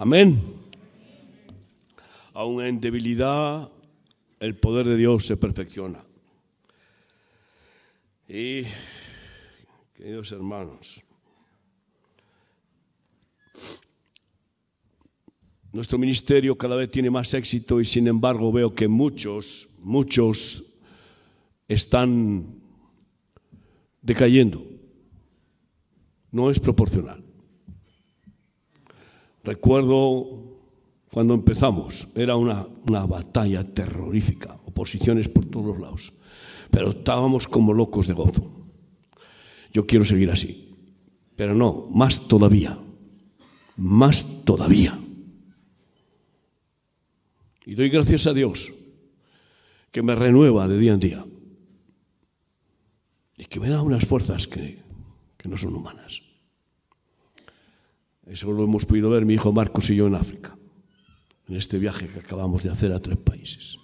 Amén. Aún en debilidad, el poder de Dios se perfecciona. Y, queridos hermanos, nuestro ministerio cada vez tiene más éxito y sin embargo veo que muchos, muchos están decayendo. No es proporcional. Recuerdo cuando empezamos, era una, batalla terrorífica, oposiciones por todos lados pero estábamos como locos de gozo. Yo quiero seguir así, pero no, más todavía, más todavía. Y doy gracias a Dios que me renueva de día en día y que me da unas fuerzas que no son humanas. Eso lo hemos podido ver mi hijo Marcos y yo en África, en este viaje que acabamos de hacer a tres países.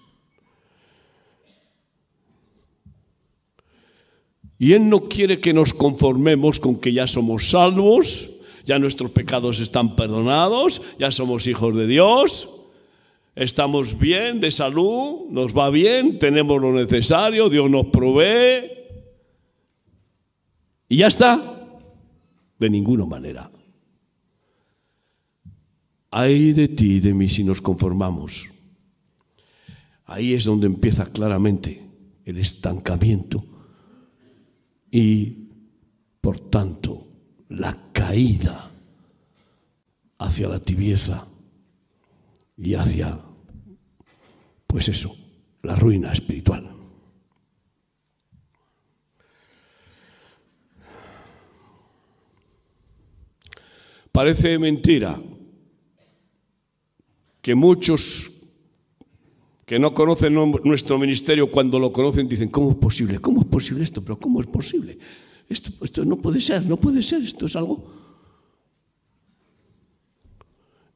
Y Él no quiere que nos conformemos con que ya somos salvos, ya nuestros pecados están perdonados, ya somos hijos de Dios, estamos bien de salud, nos va bien, tenemos lo necesario, Dios nos provee. Y ya está. De ninguna manera. Hay de ti y de mí si nos conformamos. Ahí es donde empieza claramente el estancamiento y, por tanto, la caída hacia la tibieza y hacia, pues eso, la ruina espiritual. Parece mentira que muchos que no conocen nuestro ministerio, cuando lo conocen dicen, ¿cómo es posible? ¿Cómo es posible esto? Pero ¿cómo es posible? Esto, esto no puede ser, no puede ser, esto es algo...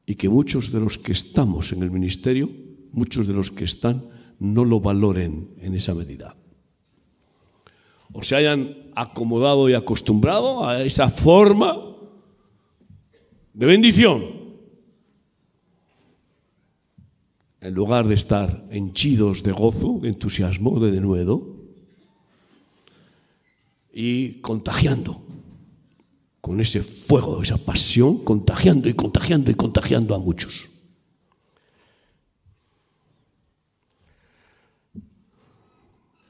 Y que muchos de los que estamos en el ministerio, muchos de los que están, no lo valoren en esa medida. O se hayan acomodado y acostumbrado a esa forma de bendición en lugar de estar henchidos de gozo, de entusiasmo, de denuedo, y contagiando con ese fuego, esa pasión, contagiando y contagiando y contagiando a muchos.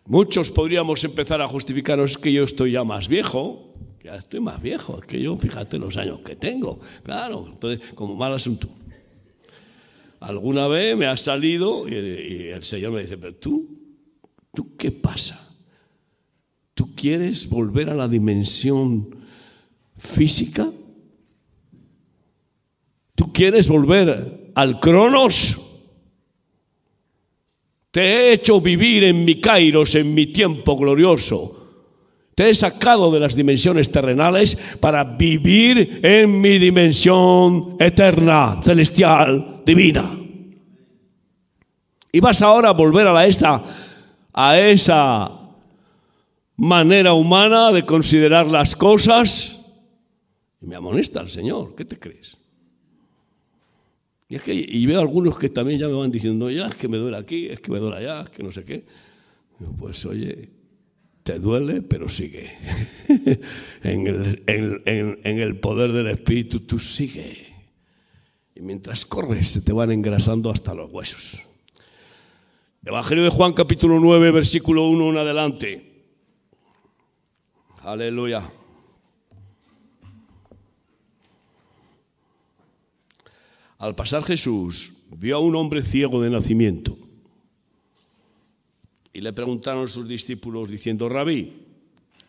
Muchos podríamos empezar a justificaros que yo estoy ya más viejo, ya estoy más viejo, que yo fíjate los años que tengo, claro, entonces como mal asunto alguna vez me ha salido y, el Señor me dice, pero tú, ¿tú qué pasa? ¿Tú quieres volver a la dimensión física? ¿Tú quieres volver al Cronos? Te he hecho vivir en mi Kairos, en mi tiempo glorioso. Te he sacado de las dimensiones terrenales para vivir en mi dimensión eterna, celestial, divina. Y vas ahora a volver a, la esa, a esa manera humana de considerar las cosas. Y me amonesta el Señor, ¿qué te crees? Y, es que, y veo algunos que también ya me van diciendo, ya es que me duele aquí, es que me duele allá, es que no sé qué. Pues oye, te duele, pero sigue. en, el, poder del Espíritu tú sigue. Y mientras corres se te van engrasando hasta los huesos. Evangelio de Juan capítulo 9, versículo 1 en adelante. Aleluya. Al pasar Jesús vio a un hombre ciego de nacimiento y le preguntaron sus discípulos diciendo, Rabí,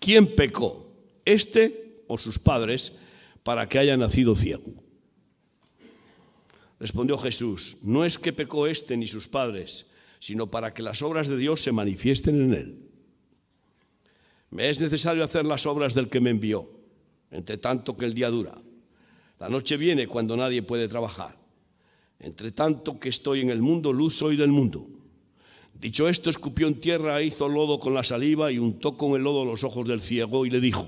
¿quién pecó, este o sus padres, para que haya nacido ciego? Respondió Jesús, no es que pecó este ni sus padres, sino para que las obras de Dios se manifiesten en él. Me es necesario hacer las obras del que me envió, entre tanto que el día dura. La noche viene cuando nadie puede trabajar. Entre tanto que estoy en el mundo, luz soy del mundo. Dicho esto, escupió en tierra, hizo lodo con la saliva y untó con el lodo los ojos del ciego y le dijo,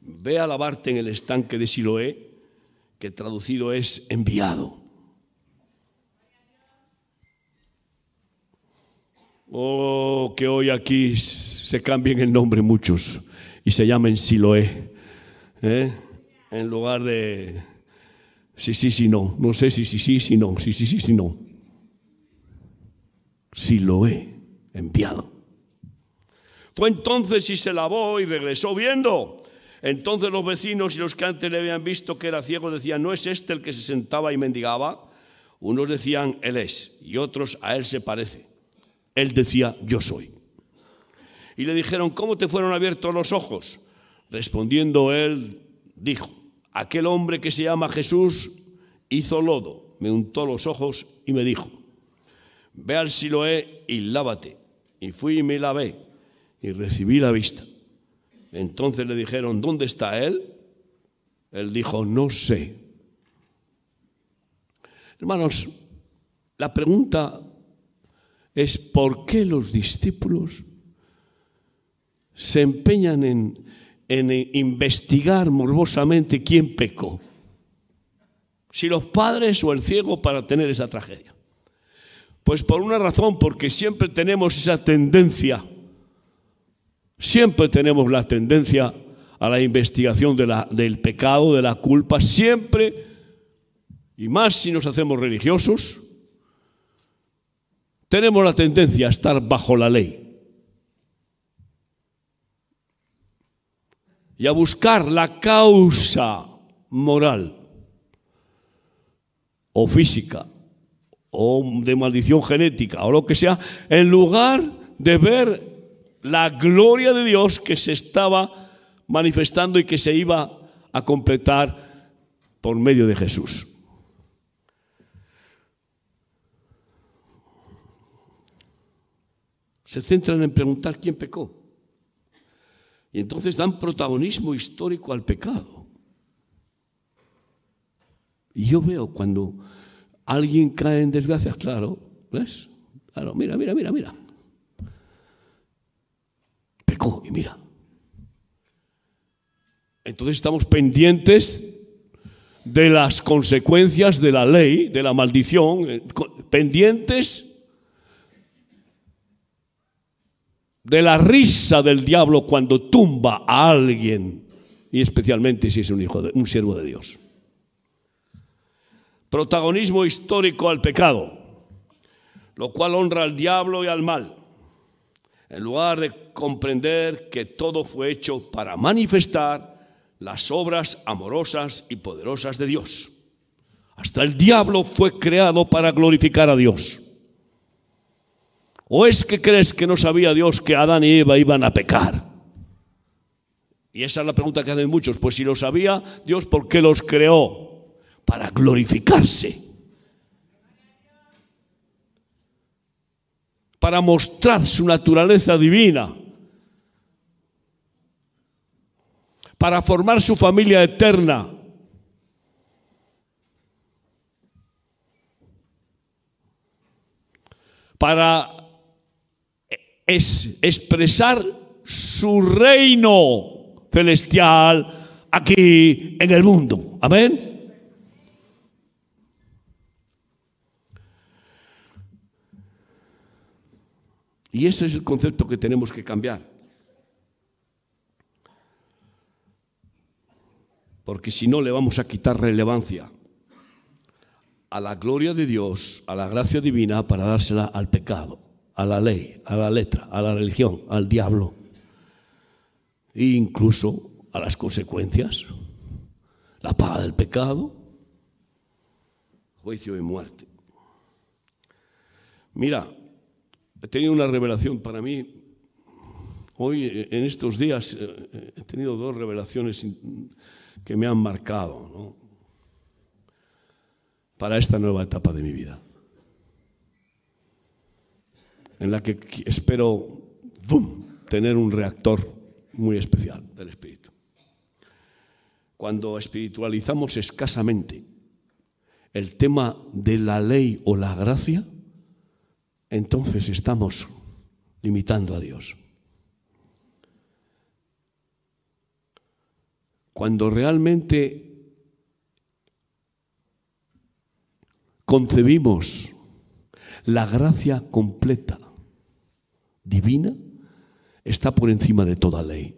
ve a lavarte en el estanque de Siloé, que traducido es enviado. Oh, que hoy aquí se cambien el nombre muchos y se llamen Siloé. ¿eh? En lugar de sí, sí, sí, no. No sé si sí, sí, sí, no. Sí, sí, sí, sí, no. Siloé, enviado. Fue entonces y se lavó y regresó viendo. Entonces los vecinos y los que antes le habían visto que era ciego decían, ¿no es este el que se sentaba y mendigaba? Unos decían, Él es, y otros, a Él se parece. Él decía, yo soy. Y le dijeron, ¿cómo te fueron abiertos los ojos? Respondiendo él, dijo, aquel hombre que se llama Jesús hizo lodo, me untó los ojos y me dijo, ve al Siloé y lávate. Y fui y me lavé y recibí la vista. Entonces le dijeron, ¿dónde está él? Él dijo, no sé. Hermanos, la pregunta es por qué los discípulos se empeñan en, investigar morbosamente quién pecó. Si los padres o el ciego para tener esa tragedia. Pues por una razón, porque siempre tenemos esa tendencia, siempre tenemos la tendencia a la investigación del pecado, de la culpa, siempre, y más si nos hacemos religiosos, tenemos la tendencia a estar bajo la ley y a buscar la causa moral o física o de maldición genética o lo que sea, en lugar de ver la gloria de Dios que se estaba manifestando y que se iba a completar por medio de Jesús. se centran en preguntar quién pecó. Y entonces dan protagonismo histórico al pecado. Y yo veo cuando alguien cae en desgracia, claro, ¿ves? Claro, mira, mira, mira, mira. Pecó y mira. Entonces estamos pendientes de las consecuencias de la ley, de la maldición, eh, pendientes de la risa del diablo cuando tumba a alguien, y especialmente si es un hijo de un siervo de Dios. Protagonismo histórico al pecado, lo cual honra al diablo y al mal, en lugar de comprender que todo fue hecho para manifestar las obras amorosas y poderosas de Dios. Hasta el diablo fue creado para glorificar a Dios. ¿O es que crees que no sabía Dios que Adán y Eva iban a pecar? Y esa es la pregunta que hacen muchos. Pues si lo sabía Dios, ¿por qué los creó? Para glorificarse. Para mostrar su naturaleza divina. Para formar su familia eterna. Para es expresar su reino celestial aquí en el mundo. Amén. Y ese es el concepto que tenemos que cambiar. Porque si no le vamos a quitar relevancia a la gloria de Dios, a la gracia divina, para dársela al pecado a la ley, a la letra, a la religión, al diablo e incluso a las consecuencias, la paga del pecado, juicio y muerte. Mira, he tenido una revelación para mí. Hoy, en estos días, eh, he tenido dos revelaciones que me han marcado para esta nueva etapa de mi vida en la que espero tener un reactor muy especial del espíritu. Cuando espiritualizamos escasamente el tema de la ley o la gracia, entonces estamos limitando a Dios. Cuando realmente concebimos la gracia completa divina está por encima de toda ley.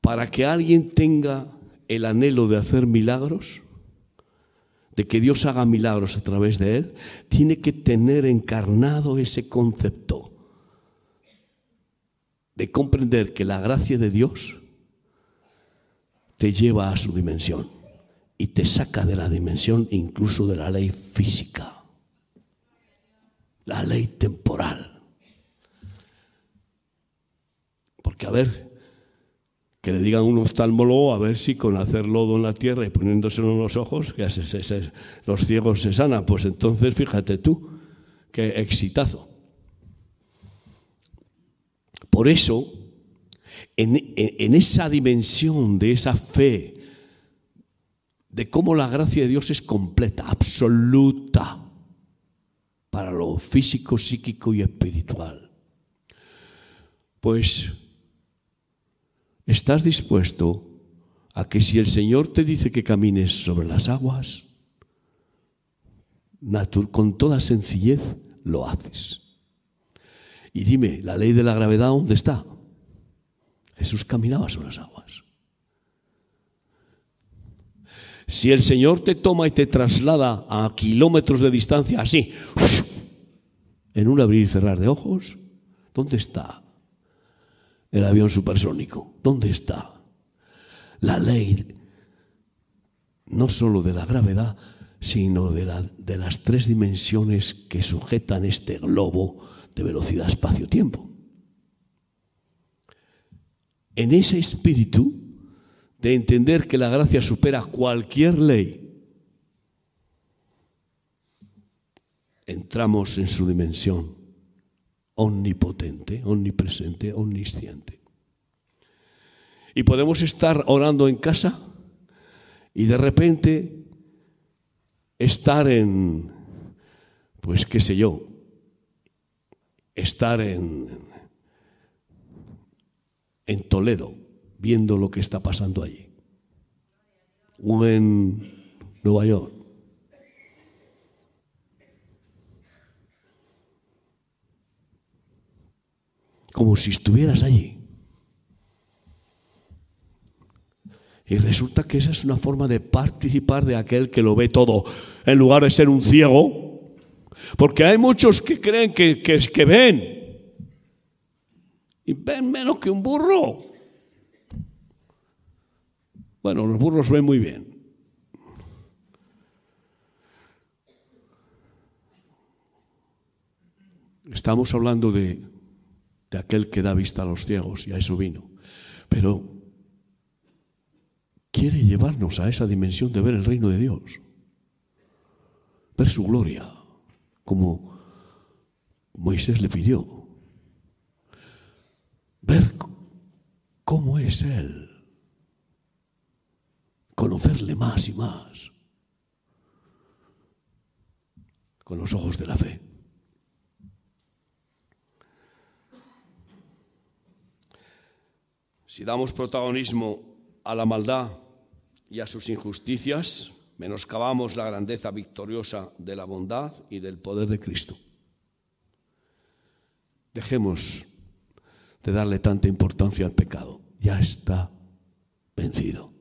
Para que alguien tenga el anhelo de hacer milagros, de que Dios haga milagros a través de él, tiene que tener encarnado ese concepto de comprender que la gracia de Dios te lleva a su dimensión y te saca de la dimensión incluso de la ley física, la ley temporal. Porque a ver, que le digan un oftalmólogo a ver si con hacer lodo en la tierra y poniéndoselo en los ojos, que los ciegos se sanan. Pues entonces fíjate tú, qué exitazo. Por eso, en, esa dimensión de esa fe, de cómo la gracia de Dios es completa, absoluta, para lo físico, psíquico y espiritual. Pues ¿Estás dispuesto a que si el Señor te dice que camines sobre las aguas, con toda sencillez lo haces? Y dime, ¿la ley de la gravedad dónde está? Jesús caminaba sobre las aguas. Si el Señor te toma y te traslada a kilómetros de distancia así, en un abrir y cerrar de ojos, ¿dónde está el avión supersónico. ¿Dónde está? La ley, no solo de la gravedad, sino de, de las tres dimensiones que sujetan este globo de velocidad espacio-tiempo. En ese espíritu de entender que la gracia supera cualquier ley, entramos en su dimensión omnipotente, omnipresente, omnisciente. Y podemos estar orando en casa y de repente estar en, pues qué sé yo, estar en, en Toledo viendo lo que está pasando allí, o en Nueva York, como si estuvieras allí. Y resulta que esa es una forma de participar de aquel que lo ve todo, en lugar de ser un ciego. Porque hay muchos que creen que, que, que ven. Y ven menos que un burro. Bueno, los burros ven muy bien. Estamos hablando de de aquel que da vista a los ciegos, y a eso vino. Pero quiere llevarnos a esa dimensión de ver el reino de Dios, ver su gloria, como Moisés le pidió, ver cómo es Él, conocerle más y más, con los ojos de la fe. Si damos protagonismo a la maldad y a sus injusticias, menoscabamos la grandeza victoriosa de la bondad y del poder de Cristo. Dejemos de darle tanta importancia al pecado. Ya está vencido.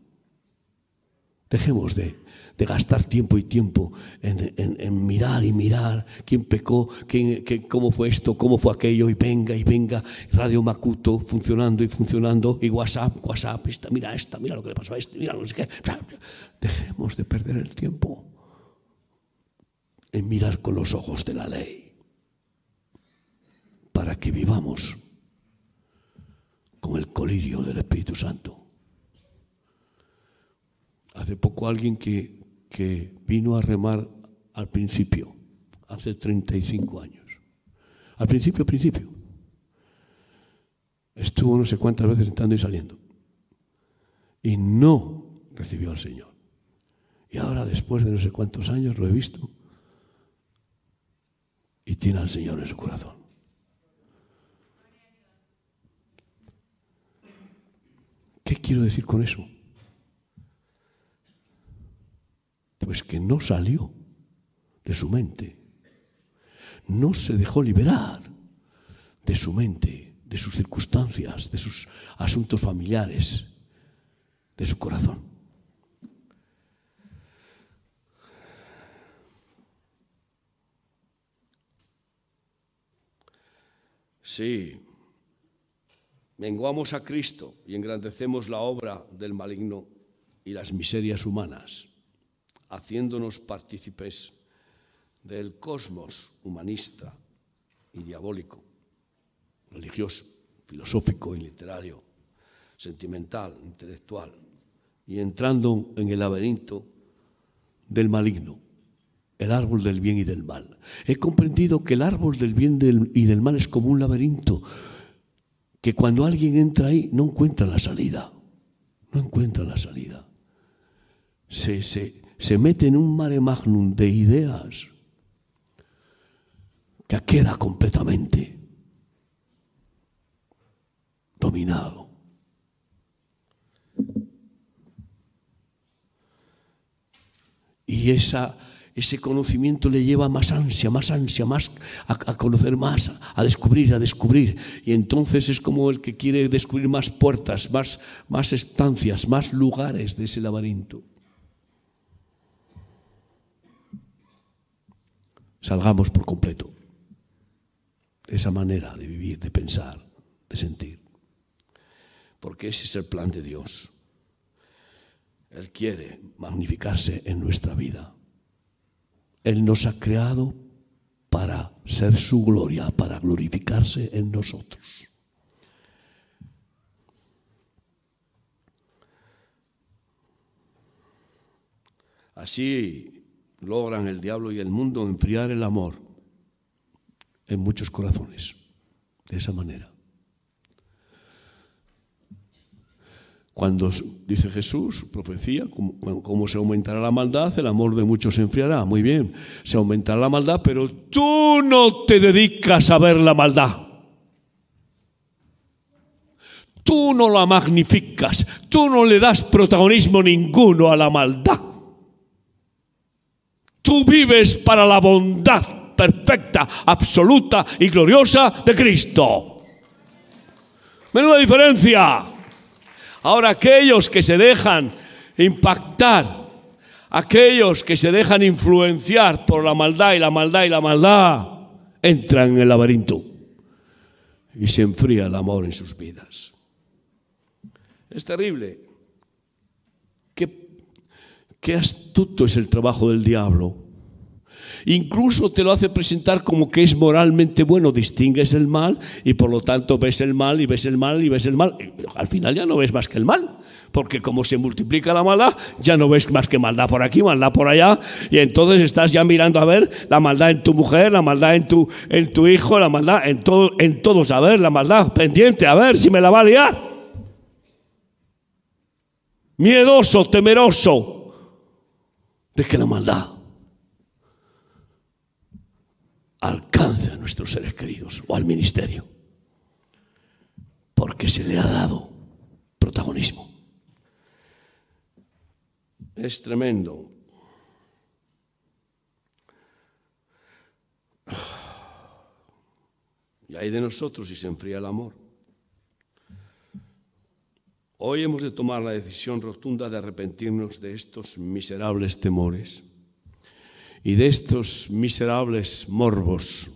Dejemos de de gastar tiempo y tiempo en, mirar y mirar quién pecó, quién, cómo fue esto, cómo fue aquello, y venga y venga, Radio Macuto funcionando y funcionando, y WhatsApp, WhatsApp, mira esta, mira lo que le pasó a este, mira no sé qué. Dejemos de perder el tiempo en mirar con los ojos de la ley para que vivamos con el colirio del Espíritu Santo. Hace poco alguien que que vino a remar al principio, hace 35 años. Al principio, principio. Estuvo no sé cuántas veces entrando y saliendo. Y no recibió al Señor. Y ahora, después de no sé cuántos años, lo he visto. Y tiene al Señor en su corazón. ¿Qué quiero decir con eso? Pues que no salió de su mente. No se dejó liberar de su mente, de sus circunstancias, de sus asuntos familiares, de su corazón. Sí, menguamos a Cristo y engrandecemos la obra del maligno y las miserias humanas, haciéndonos partícipes del cosmos humanista y diabólico, religioso, filosófico y literario, sentimental, intelectual, y entrando en el laberinto del maligno, el árbol del bien y del mal. He comprendido que el árbol del bien y del mal es como un laberinto, que cuando alguien entra ahí no encuentra la salida, no encuentra la salida. Se, se, se mete en un mare magnum de ideas que queda completamente dominado. Y esa, ese conocimiento le lleva más ansia, más ansia, más a, a, conocer más, a descubrir, a descubrir. Y entonces es como el que quiere descubrir más puertas, más, más estancias, más lugares de ese laberinto. Salgamos por completo esa manera de vivir, de pensar, de sentir. Porque ese es el plan de Dios. Él quiere magnificarse en nuestra vida. Él nos ha creado para ser su gloria, para glorificarse en nosotros. Así logran el diablo y el mundo enfriar el amor en muchos corazones, de esa manera. Cuando dice Jesús, profecía, cómo, se aumentará la maldad, el amor de muchos se enfriará. Muy bien, se aumentará la maldad, pero tú no te dedicas a ver la maldad. Tú no la magnificas, tú no le das protagonismo ninguno a la maldad. Tú vives para la bondad perfecta, absoluta y gloriosa de Cristo. Menuda diferencia. Ahora aquellos que se dejan impactar, aquellos que se dejan influenciar por la maldad y la maldad y la maldad, entran en el laberinto y se enfría el amor en sus vidas. Es terrible. Qué, qué astuto es el trabajo del diablo Incluso te lo hace presentar como que es moralmente bueno, distingues el mal y por lo tanto ves el mal y ves el mal y ves el mal. al final ya no ves más que el mal, porque como se multiplica la maldad, ya no ves más que maldad por aquí, maldad por allá, y entonces estás ya mirando a ver la maldad en tu mujer, la maldad en tu, en tu hijo, la maldad en, todo, en todos, a ver, la maldad pendiente, a ver si me la va a liar. Miedoso, temeroso de que la maldad alcance a nuestros seres queridos o al ministerio, porque se le ha dado protagonismo. Es tremendo. Y hay de nosotros si se enfría el amor. Hoy hemos de tomar la decisión rotunda de arrepentirnos de estos miserables temores y de estos miserables morbos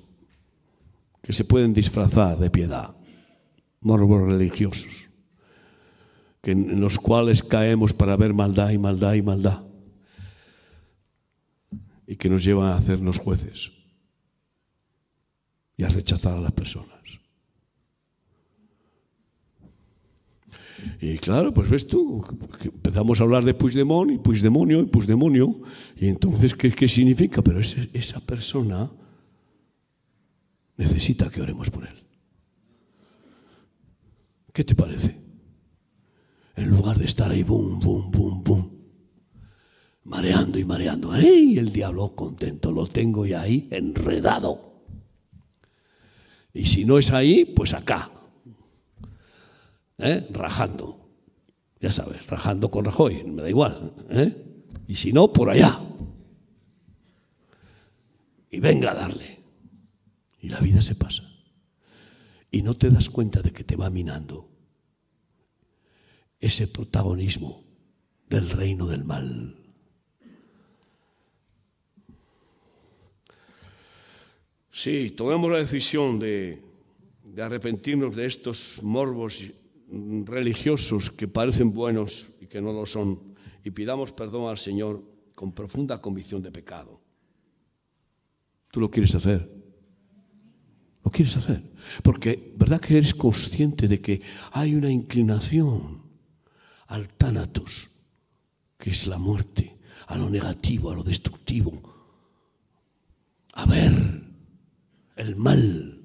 que se pueden disfrazar de piedad, morbos religiosos, que en los cuales caemos para ver maldad y maldad y maldad, y que nos llevan a hacernos jueces y a rechazar a las personas. Y claro, pues ves tú, empezamos a hablar de Puigdemont y Puigdemonio y Puigdemonio, y entonces, ¿qué, qué significa? Pero esa persona necesita que oremos por él. ¿Qué te parece? En lugar de estar ahí, boom, boom, boom, boom, mareando y mareando, ¡ay! El diablo contento, lo tengo ya ahí enredado. Y si no es ahí, pues acá, ¿eh? rajando. Ya sabes, rajando con Rajoy, me da igual. ¿eh? Y si no, por allá. y venga a darle. Y la vida se pasa. Y no te das cuenta de que te va minando ese protagonismo del reino del mal. Sí, tomemos la decisión de, de arrepentirnos de estos morbos religiosos que parecen buenos y que no lo son, y pidamos perdón al Señor con profunda convicción de pecado. ¿Tú lo quieres hacer? ¿Lo quieres hacer? Porque, ¿verdad que eres consciente de que hay una inclinación al tánatos, que es la muerte, a lo negativo, a lo destructivo, a ver el mal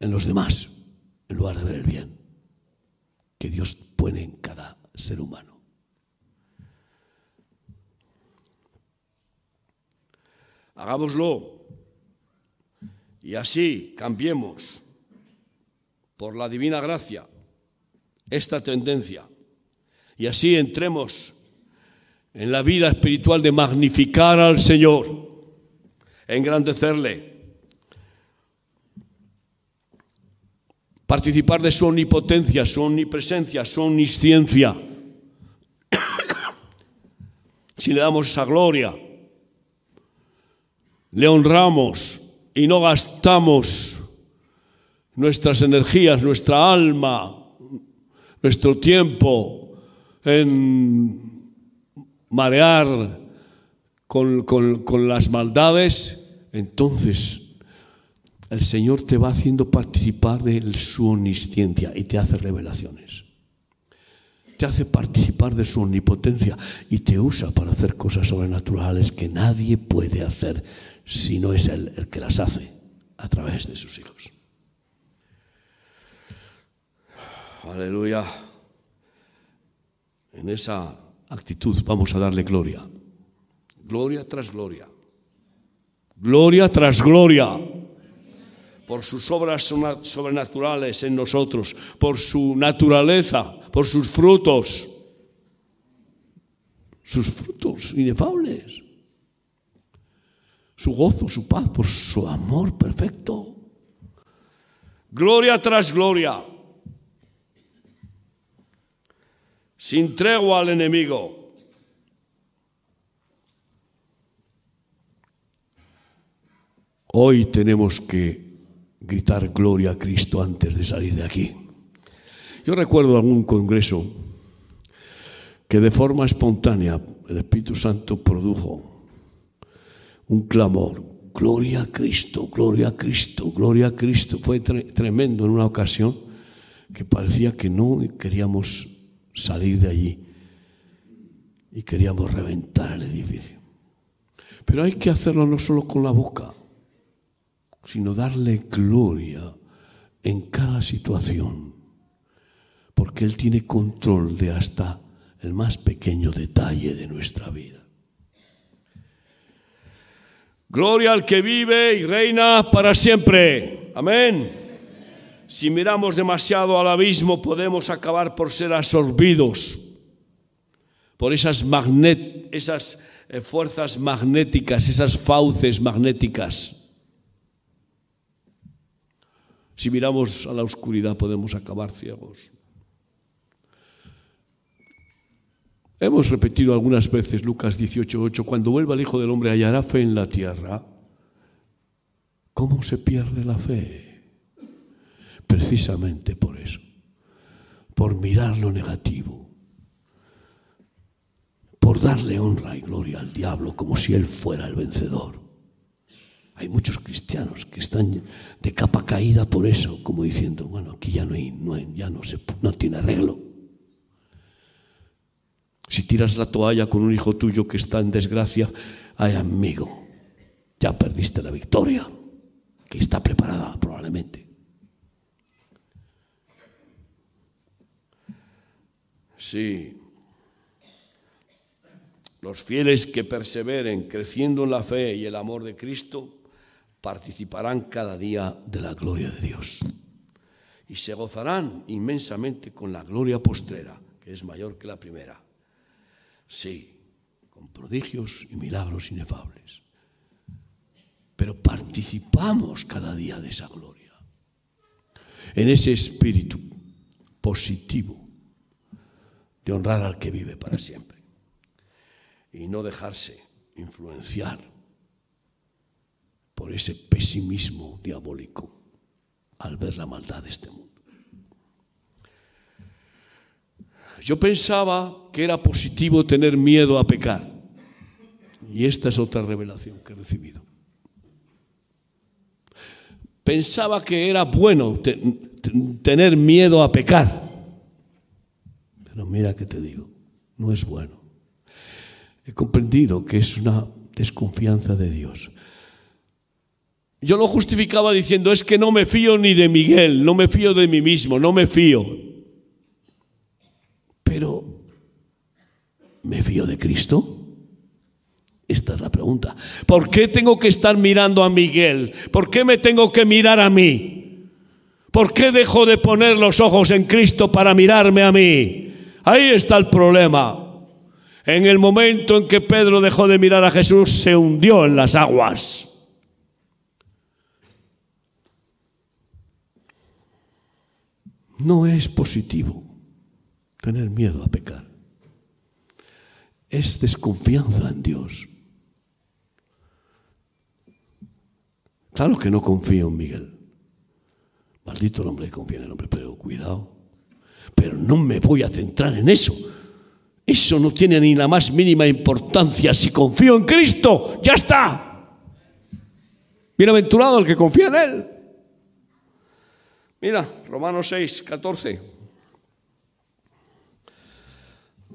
en los demás en lugar de ver el bien que Dios pone en cada ser humano. Hagámoslo y así cambiemos por la divina gracia esta tendencia y así entremos en la vida espiritual de magnificar al Señor, engrandecerle, participar de su omnipotencia, su omnipresencia, su omnisciencia. si le damos esa gloria, le honramos y no gastamos nuestras energías, nuestra alma, nuestro tiempo en marear con, con las maldades, entonces el Señor te va haciendo participar de su omnisciencia y te hace revelaciones. Te hace participar de su omnipotencia y te usa para hacer cosas sobrenaturales que nadie puede hacer si no es Él el que las hace a través de sus hijos. Aleluya. En esa actitud vamos a darle gloria. Gloria tras gloria. Gloria tras gloria por sus obras sobrenaturales en nosotros, por su naturaleza, por sus frutos, sus frutos inefables, su gozo, su paz, por su amor perfecto. Gloria tras gloria, sin tregua al enemigo. Hoy tenemos que gritar gloria a Cristo antes de salir de aquí. Yo recuerdo algún congreso que de forma espontánea el Espíritu Santo produjo un clamor, gloria a Cristo, gloria a Cristo, gloria a Cristo. Fue tremendo en una ocasión que parecía que no queríamos salir de allí y queríamos reventar el edificio. Pero hay que hacerlo no solo con la boca, sino darle gloria en cada situación, porque Él tiene control de hasta el más pequeño detalle de nuestra vida. Gloria al que vive y reina para siempre. Amén. Si miramos demasiado al abismo podemos acabar por ser absorbidos por esas, eh, fuerzas magnéticas, esas fauces magnéticas si miramos a la oscuridad podemos acabar ciegos. Hemos repetido algunas veces Lucas 18:8, cuando vuelva el Hijo del Hombre hallará fe en la tierra. ¿Cómo se pierde la fe? Precisamente por eso, por mirar lo negativo, por darle honra y gloria al diablo como si él fuera el vencedor. Hay muchos cristianos que están de capa caída por eso, como diciendo, bueno, aquí ya no, hay, no ya no, se, no tiene arreglo. Si tiras la toalla con un hijo tuyo que está en desgracia, ay amigo, ya perdiste la victoria, que está preparada probablemente. Sí. Los fieles que perseveren creciendo en la fe y el amor de Cristo participarán cada día de la gloria de Dios y se gozarán inmensamente con la gloria postrera, que es mayor que la primera. Sí, con prodigios y milagros inefables. pero participamos cada día de esa gloria, en ese espíritu positivo de honrar al que vive para siempre y no dejarse influenciar por ese pesimismo diabólico al ver la maldad de este mundo. Yo pensaba que era positivo tener miedo a pecar. Y esta es otra revelación que he recibido. Pensaba que era bueno tener miedo a pecar. Pero mira que te digo, no es bueno. He comprendido que es una desconfianza de Dios. Yo lo justificaba diciendo, es que no me fío ni de Miguel, no me fío de mí mismo, no me fío. Pero, ¿me fío de Cristo? Esta es la pregunta. ¿Por qué tengo que estar mirando a Miguel? ¿Por qué me tengo que mirar a mí? ¿Por qué dejo de poner los ojos en Cristo para mirarme a mí? Ahí está el problema. En el momento en que Pedro dejó de mirar a Jesús, se hundió en las aguas. No es positivo tener miedo a pecar. Es desconfianza en Dios. Claro que no confío en Miguel. Maldito el hombre que confía en el hombre, pero cuidado. Pero no me voy a centrar en eso. Eso no tiene ni la más mínima importancia. Si confío en Cristo, ya está. Bienaventurado el que confía en Él. Mira, Romanos 6, 14.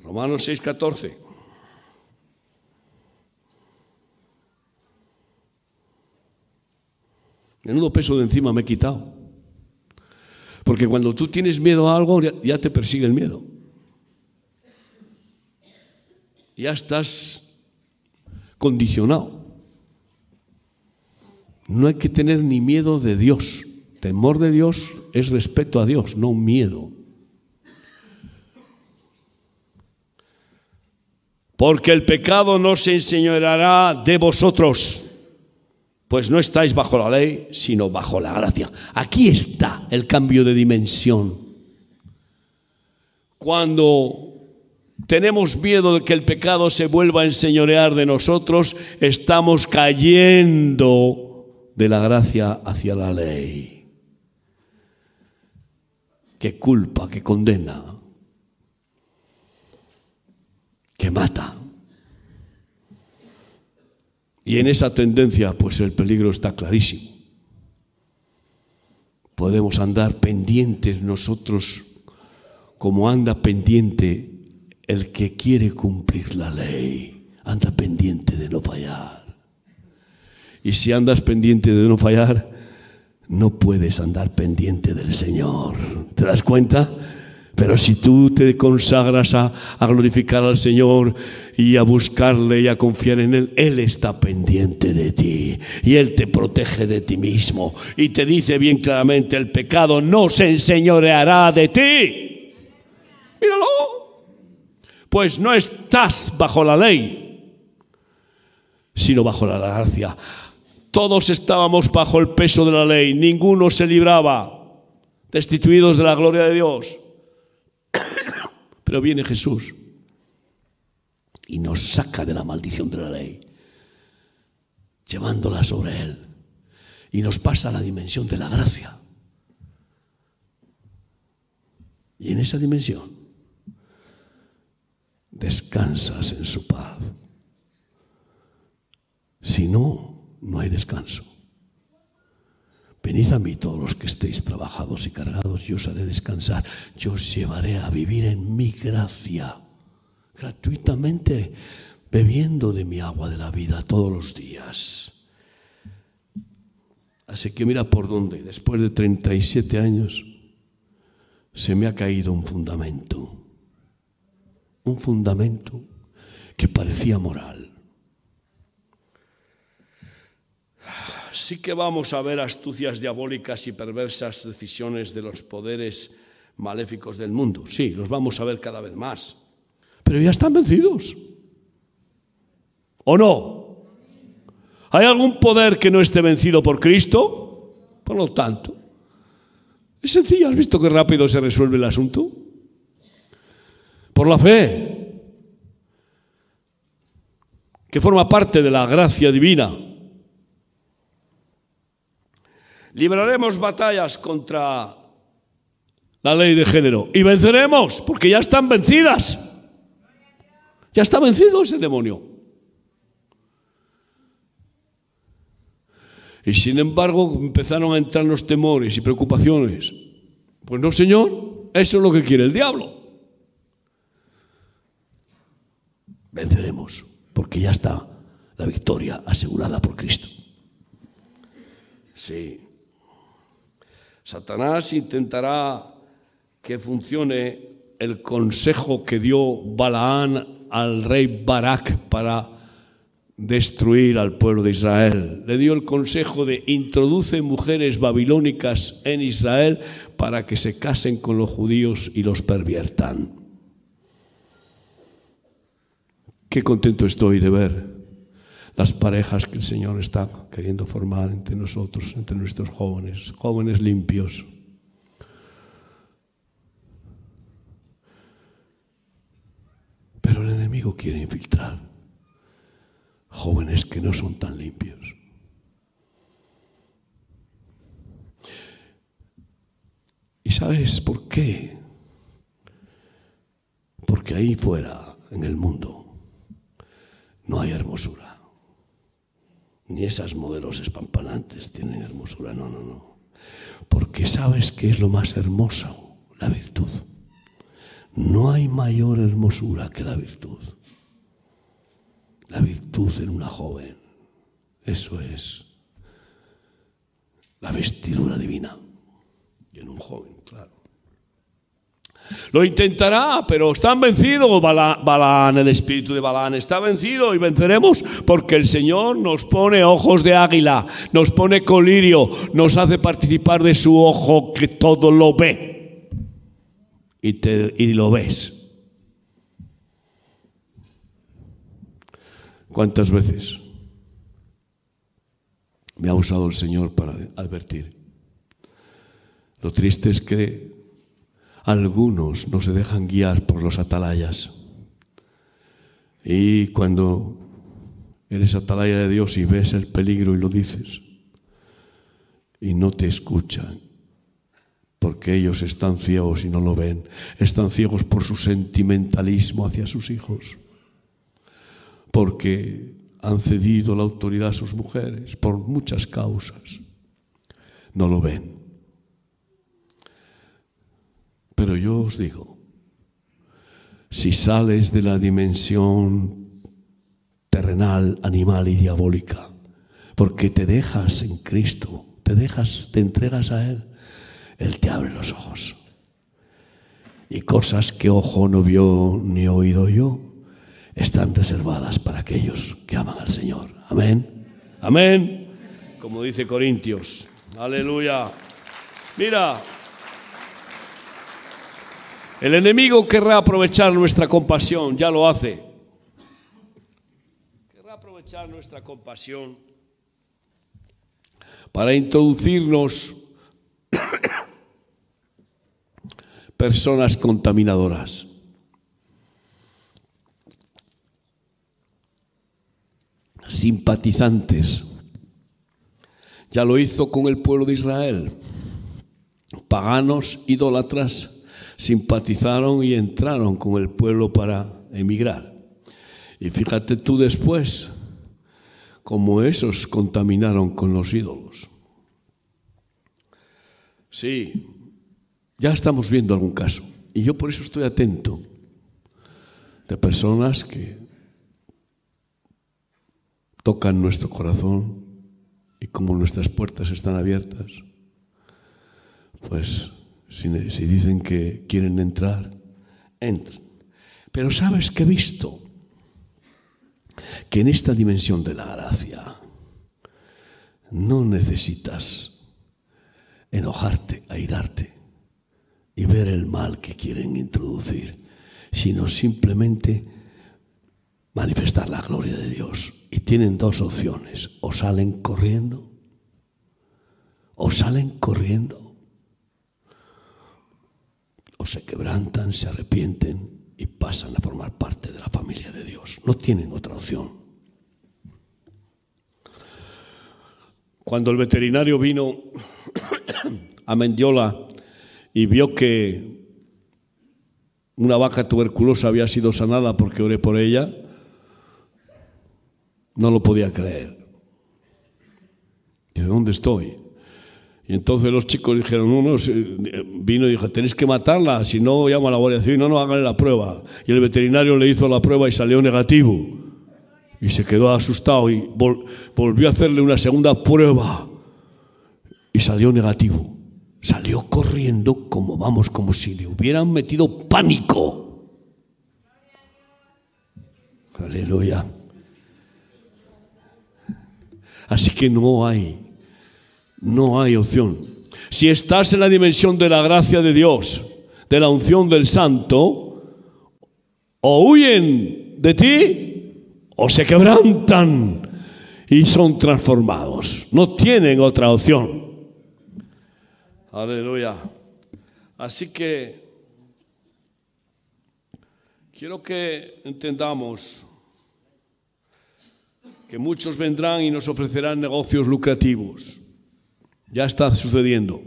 Romanos 6, 14. Menudo peso de encima me he quitado. Porque cuando tú tienes miedo a algo, ya te persigue el miedo. Ya estás condicionado. No hay que tener ni miedo de Dios. Temor de Dios es respeto a Dios, no miedo. Porque el pecado no se enseñoreará de vosotros, pues no estáis bajo la ley, sino bajo la gracia. Aquí está el cambio de dimensión. Cuando tenemos miedo de que el pecado se vuelva a enseñorear de nosotros, estamos cayendo de la gracia hacia la ley que culpa, que condena, que mata. Y en esa tendencia, pues el peligro está clarísimo. Podemos andar pendientes nosotros como anda pendiente el que quiere cumplir la ley. Anda pendiente de no fallar. Y si andas pendiente de no fallar, no puedes andar pendiente del Señor. ¿Te das cuenta? Pero si tú te consagras a, glorificar al Señor y a buscarle y a confiar en Él, Él está pendiente de ti y Él te protege de ti mismo y te dice bien claramente, el pecado no se enseñoreará de ti. Míralo. Pues no estás bajo la ley, sino bajo la gracia. Todos estábamos bajo el peso de la ley, ninguno se libraba, destituidos de la gloria de Dios. Pero viene Jesús y nos saca de la maldición de la ley, llevándola sobre Él, y nos pasa a la dimensión de la gracia. Y en esa dimensión descansas en su paz. Si no, no hay descanso. Venid a mí todos los que estéis trabajados y cargados, yo os haré descansar, yo os llevaré a vivir en mi gracia, gratuitamente, bebiendo de mi agua de la vida todos los días. Así que mira por dónde, después de 37 años, se me ha caído un fundamento, un fundamento que parecía moral sí que vamos a ver astucias diabólicas y perversas decisiones de los poderes maléficos del mundo. Sí, los vamos a ver cada vez más. Pero ya están vencidos. ¿O no? ¿Hay algún poder que no esté vencido por Cristo? Por lo tanto, es sencillo. ¿Has visto qué rápido se resuelve el asunto? Por la fe, que forma parte de la gracia divina. Libraremos batallas contra la ley de género y venceremos, porque ya están vencidas. Ya está vencido ese demonio. Y sin embargo empezaron a entrar los temores y preocupaciones. Pues no, Señor, eso es lo que quiere el diablo. Venceremos, porque ya está la victoria asegurada por Cristo. Sí. Satanás intentará que funcione el consejo que dio Balaán al rey Barak para destruir al pueblo de Israel. Le dio el consejo de introduce mujeres babilónicas en Israel para que se casen con los judíos y los perviertan. Qué contento estoy de ver las parejas que el Señor está queriendo formar entre nosotros, entre nuestros jóvenes, jóvenes limpios. Pero el enemigo quiere infiltrar jóvenes que no son tan limpios. ¿Y sabes por qué? Porque ahí fuera, en el mundo, no hay hermosura. Ni esas modelos espampanantes tienen hermosura, no, no, no. Porque sabes que es lo más hermoso, la virtud. No hay mayor hermosura que la virtud la virtud en una joven. Eso es la vestidura divina. Y en un joven. Lo intentará, pero están vencidos. Balán, el espíritu de Balán está vencido y venceremos porque el Señor nos pone ojos de águila, nos pone colirio, nos hace participar de su ojo que todo lo ve. Y, te, y lo ves. ¿Cuántas veces me ha usado el Señor para advertir? Lo triste es que algunos no se dejan guiar por los atalayas. Y cuando eres atalaya de Dios y ves el peligro y lo dices, y no te escuchan, porque ellos están ciegos y no lo ven, están ciegos por su sentimentalismo hacia sus hijos porque han cedido la autoridad a sus mujeres por muchas causas. No lo ven. Pero yo os digo, si sales de la dimensión terrenal, animal y diabólica, porque te dejas en Cristo, te dejas, te entregas a Él, Él te abre los ojos. Y cosas que ojo no vio ni oído yo, están reservadas para aquellos que aman al Señor. Amén. Amén. Como dice Corintios. Aleluya. Mira, el enemigo querrá aprovechar nuestra compasión, ya lo hace. Querrá aprovechar nuestra compasión para introducirnos personas contaminadoras. simpatizantes. Ya lo hizo con el pueblo de Israel. Paganos, idólatras, simpatizaron y entraron con el pueblo para emigrar. Y fíjate tú después cómo esos contaminaron con los ídolos. Sí, ya estamos viendo algún caso. Y yo por eso estoy atento de personas que tocan nuestro corazón y como nuestras puertas están abiertas, pues si, dicen que quieren entrar, entren. Pero sabes que he visto que en esta dimensión de la gracia no necesitas enojarte, airarte y ver el mal que quieren introducir, sino simplemente manifestar la gloria de Dios. Y tienen dos opciones, o o salen corriendo, o salen corriendo, se quebrantan, se arrepienten y pasan a formar parte de la familia de Dios. No tienen otra opción. Cuando el veterinario vino a Mendiola y vio que una vaca tuberculosa había sido sanada porque oré por ella, no lo podía creer. Dice, ¿dónde estoy? Y entonces los chicos dijeron, no, no, vino y dijo, tenéis que matarla, si no llama a la Guardia Civil, no, no, háganle la prueba. Y el veterinario le hizo la prueba y salió negativo. Y se quedó asustado y volvió a hacerle una segunda prueba y salió negativo. Salió corriendo como vamos, como si le hubieran metido pánico. Aleluya. Así que no hay, no hay opción. Si estás en la dimensión de la gracia de Dios, de la unción del santo, o huyen de ti o se quebrantan y son transformados. No tienen otra opción. Aleluya. Así que quiero que entendamos que muchos vendrán y nos ofrecerán negocios lucrativos. Ya está sucediendo.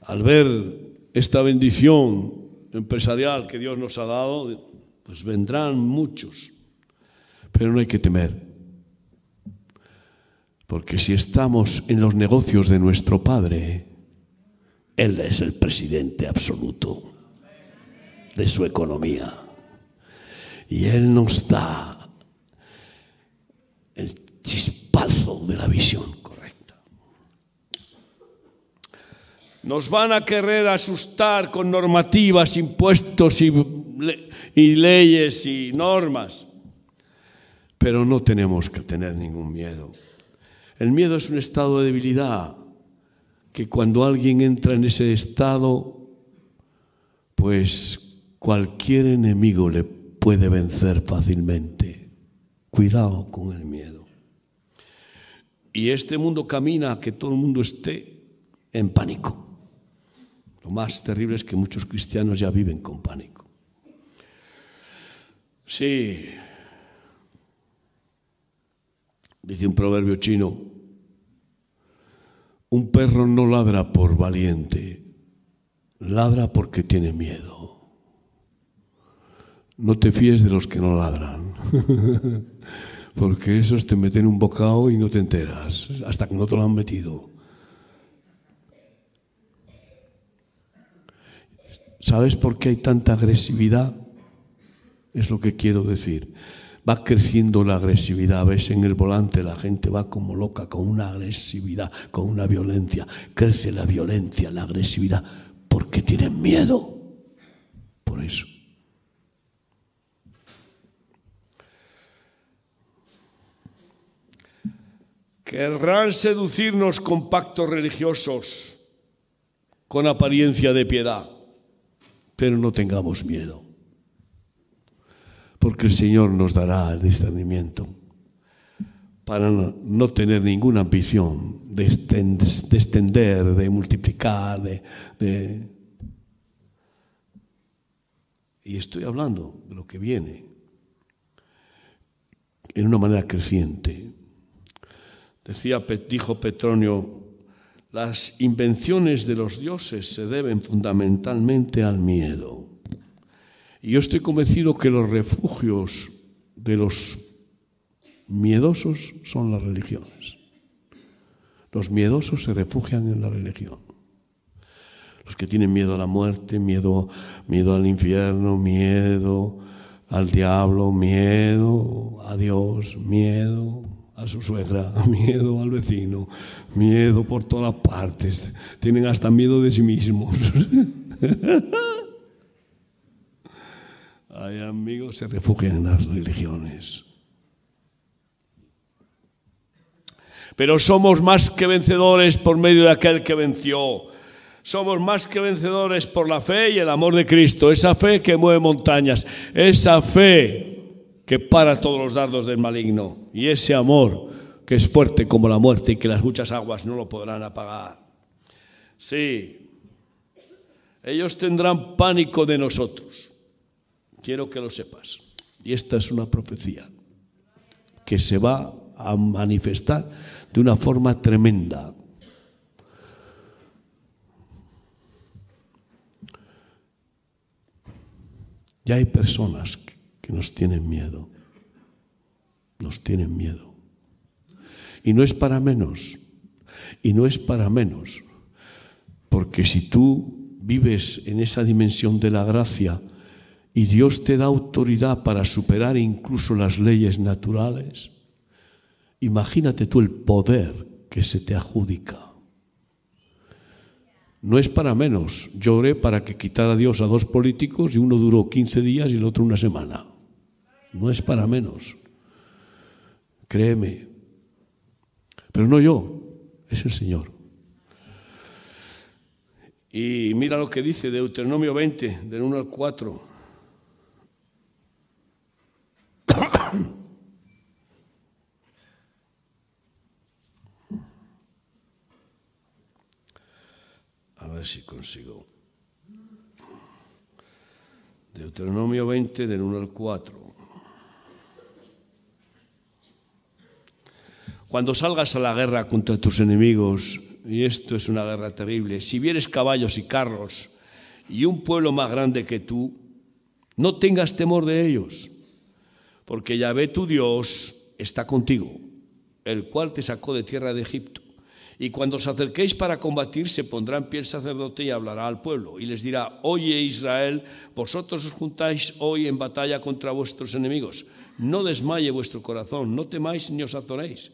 Al ver esta bendición empresarial que Dios nos ha dado, pues vendrán muchos. Pero no hay que temer. Porque si estamos en los negocios de nuestro Padre, Él es el presidente absoluto de su economía. Y Él nos da el chispazo de la visión Nos van a querer asustar con normativas, impuestos y, leyes y normas, pero no tenemos que tener ningún miedo. El miedo es un estado de debilidad que cuando alguien entra en ese estado, pues cualquier enemigo le puede vencer fácilmente. Cuidado con el miedo. Y este mundo camina a que todo el mundo esté en pánico. Lo más terrible es que muchos cristianos ya viven con pánico. Sí, dice un proverbio chino, un perro no ladra por valiente, ladra porque tiene miedo. No te fíes de los que no ladran. Porque esos te meten un bocado y no te enteras, hasta que no te lo han metido. ¿Sabes por qué hay tanta agresividad? Es lo que quiero decir. Va creciendo la agresividad. Ves en el volante la gente va como loca, con una agresividad, con una violencia. Crece la violencia, la agresividad, porque tienen miedo. Por eso. Querrán seducirnos con pactos religiosos, con apariencia de piedad, pero no tengamos miedo, porque el Señor nos dará el discernimiento para no tener ninguna ambición de extender, de multiplicar, de, Y estoy hablando de lo que viene en una manera creciente. Decía, dijo Petronio, las invenciones de los dioses se deben fundamentalmente al miedo. Y yo estoy convencido que los refugios de los miedosos son las religiones. Los miedosos se refugian en la religión. Los que tienen miedo a la muerte, miedo, miedo al infierno, miedo al diablo, miedo a Dios, miedo a su suegra, miedo al vecino, miedo por todas partes. Tienen hasta miedo de sí mismos. Hay amigos se refugian en las religiones. Pero somos más que vencedores por medio de aquel que venció. Somos más que vencedores por la fe y el amor de Cristo. Esa fe que mueve montañas. Esa fe que para todos los dardos del maligno. Y ese amor que es fuerte como la muerte y que las muchas aguas no lo podrán apagar. Sí, ellos tendrán pánico de nosotros. Quiero que lo sepas. Y esta es una profecía que se va a manifestar de una forma tremenda. Ya hay personas que nos tienen miedo, nos tienen miedo. Y no es para menos, y no es para menos, porque si tú vives en esa dimensión de la gracia y Dios te da autoridad para superar incluso las leyes naturales, imagínate tú el poder que se te adjudica. No es para menos. Yo oré para que quitara Dios a dos políticos y uno duró 15 días y el otro una semana. No es para menos. Créeme. Pero no yo, es el Señor. Y mira lo que dice Deuteronomio 20, del 1 al 4. A ver si consigo. Deuteronomio 20 del 1 al 4. Cuando salgas a la guerra contra tus enemigos, y esto es una guerra terrible, si vieres caballos y carros y un pueblo más grande que tú, no tengas temor de ellos, porque Yahvé tu Dios está contigo, el cual te sacó de tierra de Egipto. Y cuando os acerquéis para combatir, se pondrá en pie el sacerdote y hablará al pueblo. Y les dirá, oye Israel, vosotros os juntáis hoy en batalla contra vuestros enemigos. No desmaye vuestro corazón, no temáis ni os azoréis,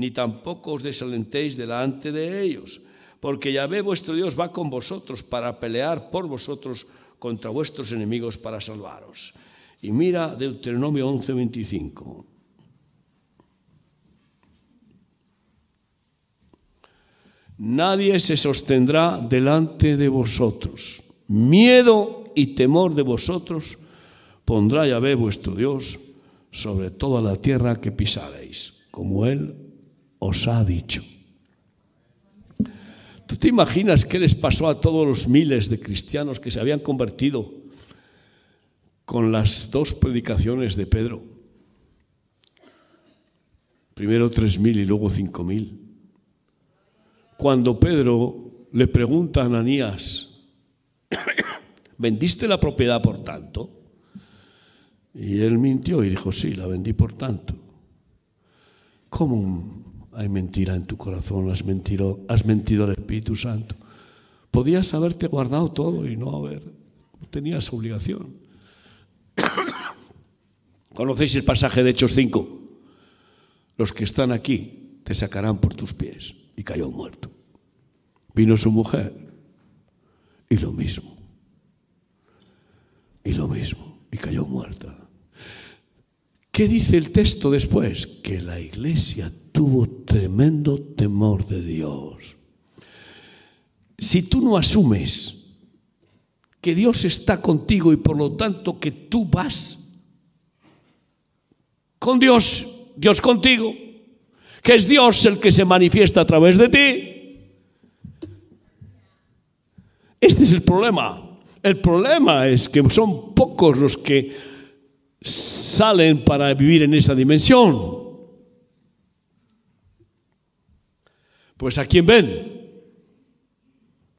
ni tampoco os desalentéis delante de ellos. Porque Yahvé vuestro Dios va con vosotros para pelear por vosotros contra vuestros enemigos para salvaros. Y mira Deuteronomio 11, 25. Nadie se sostendrá delante de vosotros. Miedo y temor de vosotros pondrá Yahvé vuestro Dios sobre toda la tierra que pisaréis, como Él os ha dicho. ¿Tú te imaginas qué les pasó a todos los miles de cristianos que se habían convertido con las dos predicaciones de Pedro? Primero tres mil y luego cinco mil cuando Pedro le pregunta a Ananías, ¿vendiste la propiedad por tanto? Y él mintió y dijo, sí, la vendí por tanto. ¿Cómo hay mentira en tu corazón? Has mentido, has mentido al Espíritu Santo. Podías haberte guardado todo y no haber, tenías obligación. ¿Conocéis el pasaje de Hechos 5? Los que están aquí te sacarán por tus pies y cayó muerto. Vino su mujer y lo mismo. Y lo mismo. Y cayó muerta. ¿Qué dice el texto después? Que la iglesia tuvo tremendo temor de Dios. Si tú no asumes que Dios está contigo y por lo tanto que tú vas con Dios, Dios contigo, que es Dios el que se manifiesta a través de ti. Este es el problema. El problema es que son pocos los que salen para vivir en esa dimensión. Pues a quién ven?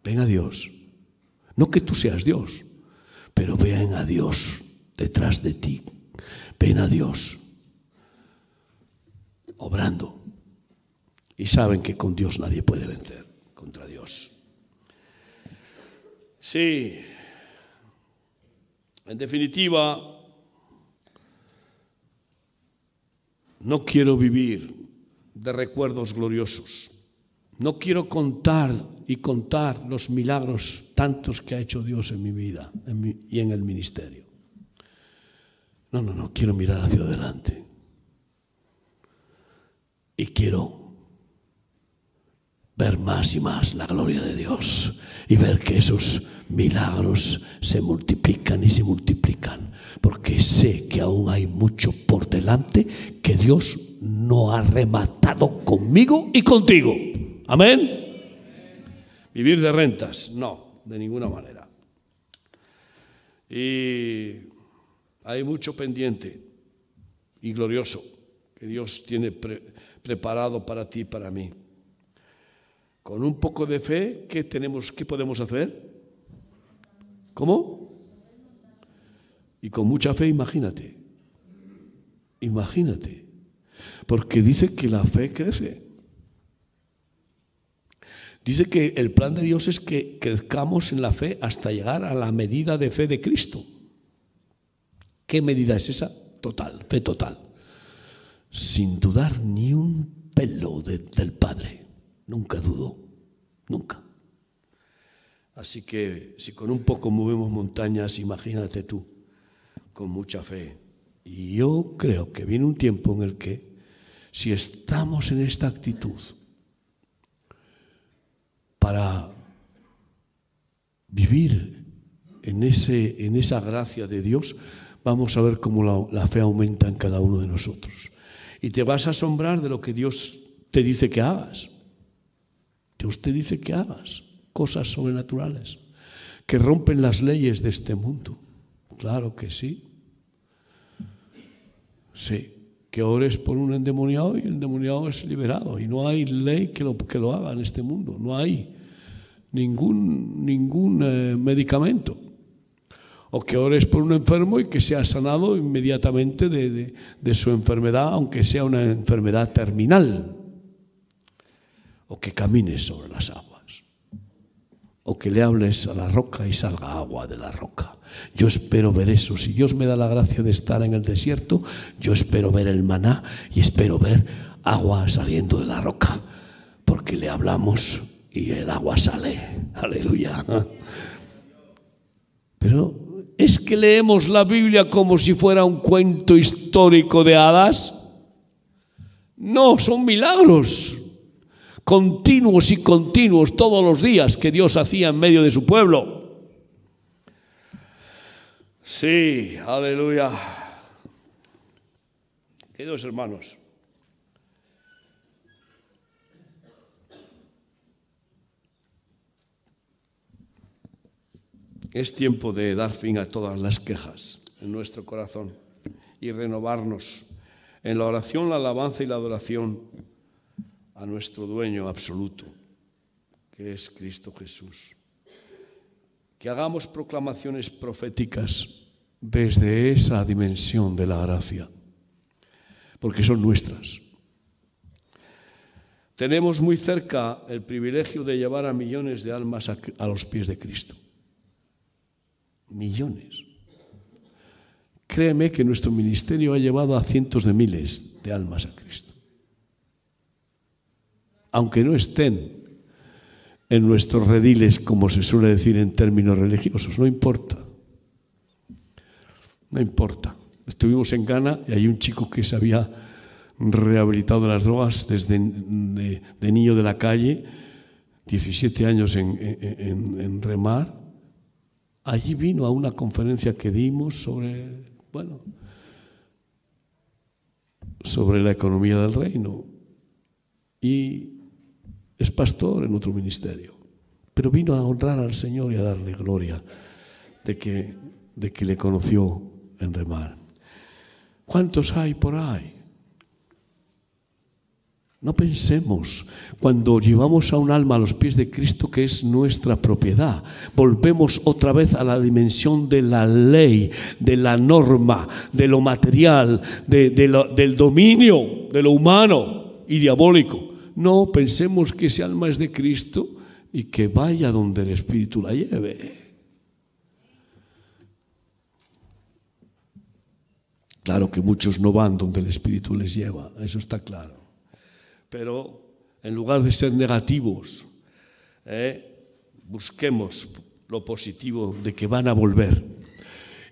Ven a Dios. No que tú seas Dios, pero ven a Dios detrás de ti. Ven a Dios obrando y saben que con Dios nadie puede vencer contra Dios. Sí, en definitiva, no quiero vivir de recuerdos gloriosos. No quiero contar y contar los milagros tantos que ha hecho Dios en mi vida y en el ministerio. No, no, no, quiero mirar hacia adelante. Y quiero ver más y más la gloria de Dios y ver que esos milagros se multiplican y se multiplican, porque sé que aún hay mucho por delante que Dios no ha rematado conmigo y contigo. Amén. Vivir de rentas, no, de ninguna manera. Y hay mucho pendiente y glorioso que Dios tiene preparado para ti y para mí. Con un poco de fe, ¿qué tenemos, qué podemos hacer? ¿Cómo? Y con mucha fe, imagínate. Imagínate. Porque dice que la fe crece. Dice que el plan de Dios es que crezcamos en la fe hasta llegar a la medida de fe de Cristo. ¿Qué medida es esa? Total, fe total. Sin dudar ni un pelo del Padre. Nunca dudo, nunca. Así que si con un poco movemos montañas, imagínate tú, con mucha fe. Y yo creo que viene un tiempo en el que, si estamos en esta actitud para vivir en, ese, en esa gracia de Dios, vamos a ver cómo la, la fe aumenta en cada uno de nosotros. Y te vas a asombrar de lo que Dios te dice que hagas. Dios te dice que hagas cosas sobrenaturales que rompen las leyes de este mundo. Claro que sí. Sí, que ores por un endemoniado y el endemoniado es liberado. Y no hay ley que lo, que lo haga en este mundo. No hay ningún, ningún eh, medicamento. O que ores por un enfermo y que sea sanado inmediatamente de, de su enfermedad, aunque sea una enfermedad terminal. O que camines sobre las aguas o que le hables a la roca y salga agua de la roca. Yo espero ver eso. Si Dios me da la gracia de estar en el desierto, yo espero ver el maná y espero ver agua saliendo de la roca, porque le hablamos y el agua sale. Aleluya. Pero es que leemos la Biblia como si fuera un cuento histórico de hadas. No, son milagros continuos y continuos todos los días que Dios hacía en medio de su pueblo. Sí, aleluya. Queridos hermanos, es tiempo de dar fin a todas las quejas en nuestro corazón y renovarnos en la oración, la alabanza y la adoración a nuestro dueño absoluto, que es Cristo Jesús. Que hagamos proclamaciones proféticas desde esa dimensión de la gracia, porque son nuestras. Tenemos muy cerca el privilegio de llevar a millones de almas a, los pies de Cristo. Millones. Créeme que nuestro ministerio ha llevado a cientos de miles de almas a Cristo aunque no estén en nuestros rediles, como se suele decir en términos religiosos, no importa. No importa. Estuvimos en Ghana y hay un chico que se había rehabilitado de las drogas desde de, niño de la calle, 17 años en, en remar. Allí vino a una conferencia que dimos sobre, bueno, sobre la economía del reino. Y es pastor en otro ministerio, pero vino a honrar al Señor y a darle gloria de que, de que le conoció en remar. ¿Cuántos hay por ahí? No pensemos cuando llevamos a un alma a los pies de Cristo que es nuestra propiedad. Volvemos otra vez a la dimensión de la ley, de la norma, de lo material, del dominio, de lo humano y diabólico. No pensemos que ese alma es de Cristo y que vaya donde el Espíritu la lleve. Claro que muchos no van donde el Espíritu les lleva, eso está claro. Pero en lugar de ser negativos, eh, busquemos lo positivo de que van a volver.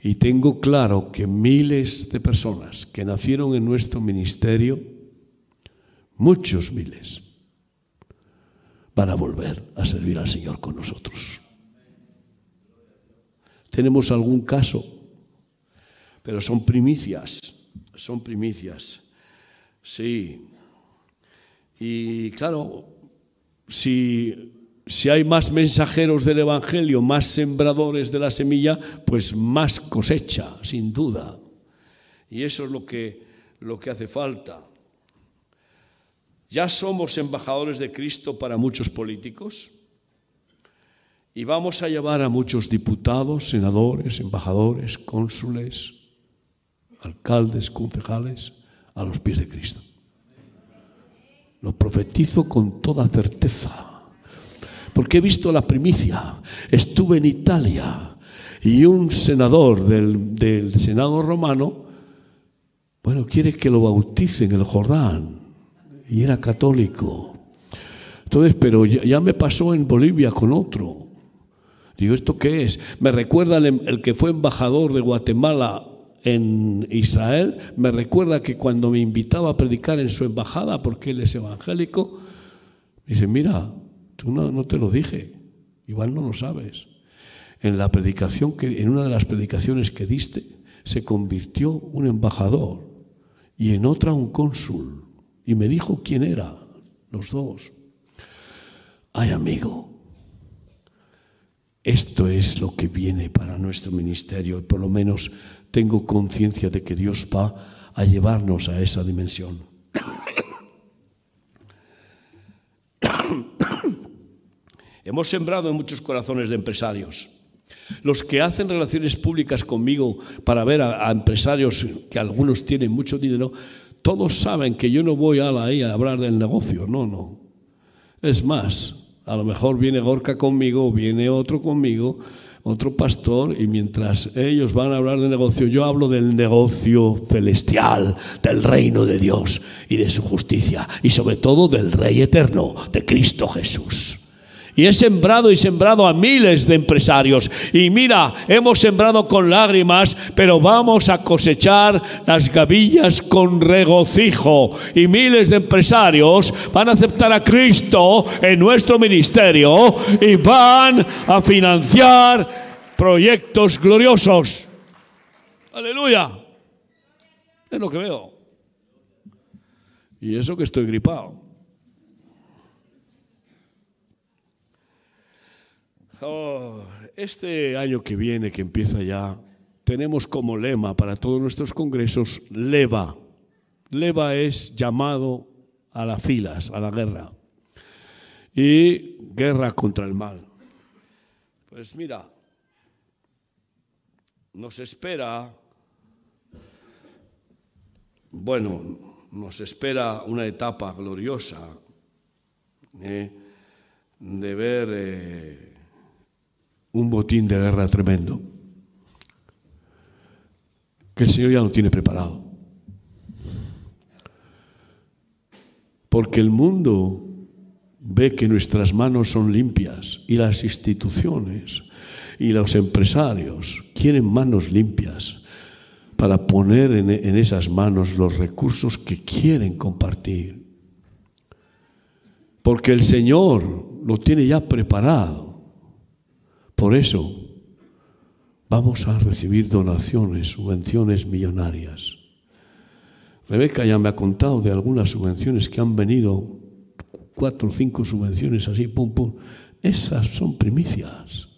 Y tengo claro que miles de personas que nacieron en nuestro ministerio, muchos miles, van a volver a servir al Señor con nosotros. Tenemos algún caso, pero son primicias, son primicias. Sí. Y claro, si, si hay más mensajeros del Evangelio, más sembradores de la semilla, pues más cosecha, sin duda. Y eso es lo que, lo que hace falta. Ya somos embajadores de Cristo para muchos políticos y vamos a llevar a muchos diputados, senadores, embajadores, cónsules, alcaldes, concejales a los pies de Cristo. Lo profetizo con toda certeza, porque he visto la primicia. Estuve en Italia y un senador del, Senado romano, bueno, quiere que lo bautice en el Jordán y era católico. Entonces, pero ya, me pasó en Bolivia con otro. Digo, ¿esto qué es? Me recuerda el, que fue embajador de Guatemala en Israel, me recuerda que cuando me invitaba a predicar en su embajada, porque él es evangélico, dice, mira, tú no, no te lo dije, igual no lo sabes. En la predicación que, en una de las predicaciones que diste, se convirtió un embajador y en otra un cónsul. Y me dijo quién era, los dos. Ay, amigo, esto es lo que viene para nuestro ministerio por lo menos tengo conciencia de que Dios va a llevarnos a esa dimensión. Hemos sembrado en muchos corazones de empresarios. Los que hacen relaciones públicas conmigo para ver a, empresarios que algunos tienen mucho dinero, todos saben que yo no voy a, ahí a hablar del negocio, no, no. Es más, a lo mejor viene Gorka conmigo, viene otro conmigo, otro pastor, y mientras ellos van a hablar de negocio, yo hablo del negocio celestial, del reino de Dios y de su justicia, y sobre todo del Rey eterno, de Cristo Jesús. Y he sembrado y sembrado a miles de empresarios. Y mira, hemos sembrado con lágrimas, pero vamos a cosechar las gavillas con regocijo. Y miles de empresarios van a aceptar a Cristo en nuestro ministerio y van a financiar proyectos gloriosos. Aleluya. Es lo que veo. Y eso que estoy gripado. Oh, este año que viene, que empieza ya, tenemos como lema para todos nuestros congresos leva. Leva es llamado a las filas, a la guerra. Y guerra contra el mal. Pues mira, nos espera, bueno, nos espera una etapa gloriosa ¿eh? de ver... Eh, un botín de guerra tremendo que el Señor ya lo tiene preparado. Porque el mundo ve que nuestras manos son limpias y las instituciones y los empresarios quieren manos limpias para poner en, en esas manos los recursos que quieren compartir. Porque el Señor lo tiene ya preparado por eso vamos a recibir donaciones, subvenciones millonarias. Rebeca ya me ha contado de algunas subvenciones que han venido, cuatro o cinco subvenciones así, pum, pum. Esas son primicias.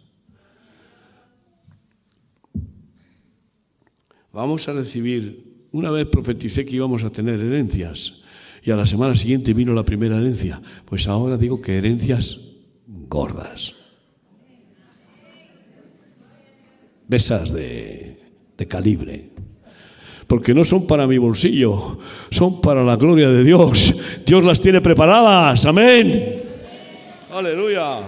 Vamos a recibir, una vez profeticé que íbamos a tener herencias y a la semana siguiente vino la primera herencia, pues ahora digo que herencias gordas. Besas de, calibre. Porque no son para mi bolsillo, son para la gloria de Dios. Dios las tiene preparadas. Amén. Aleluya.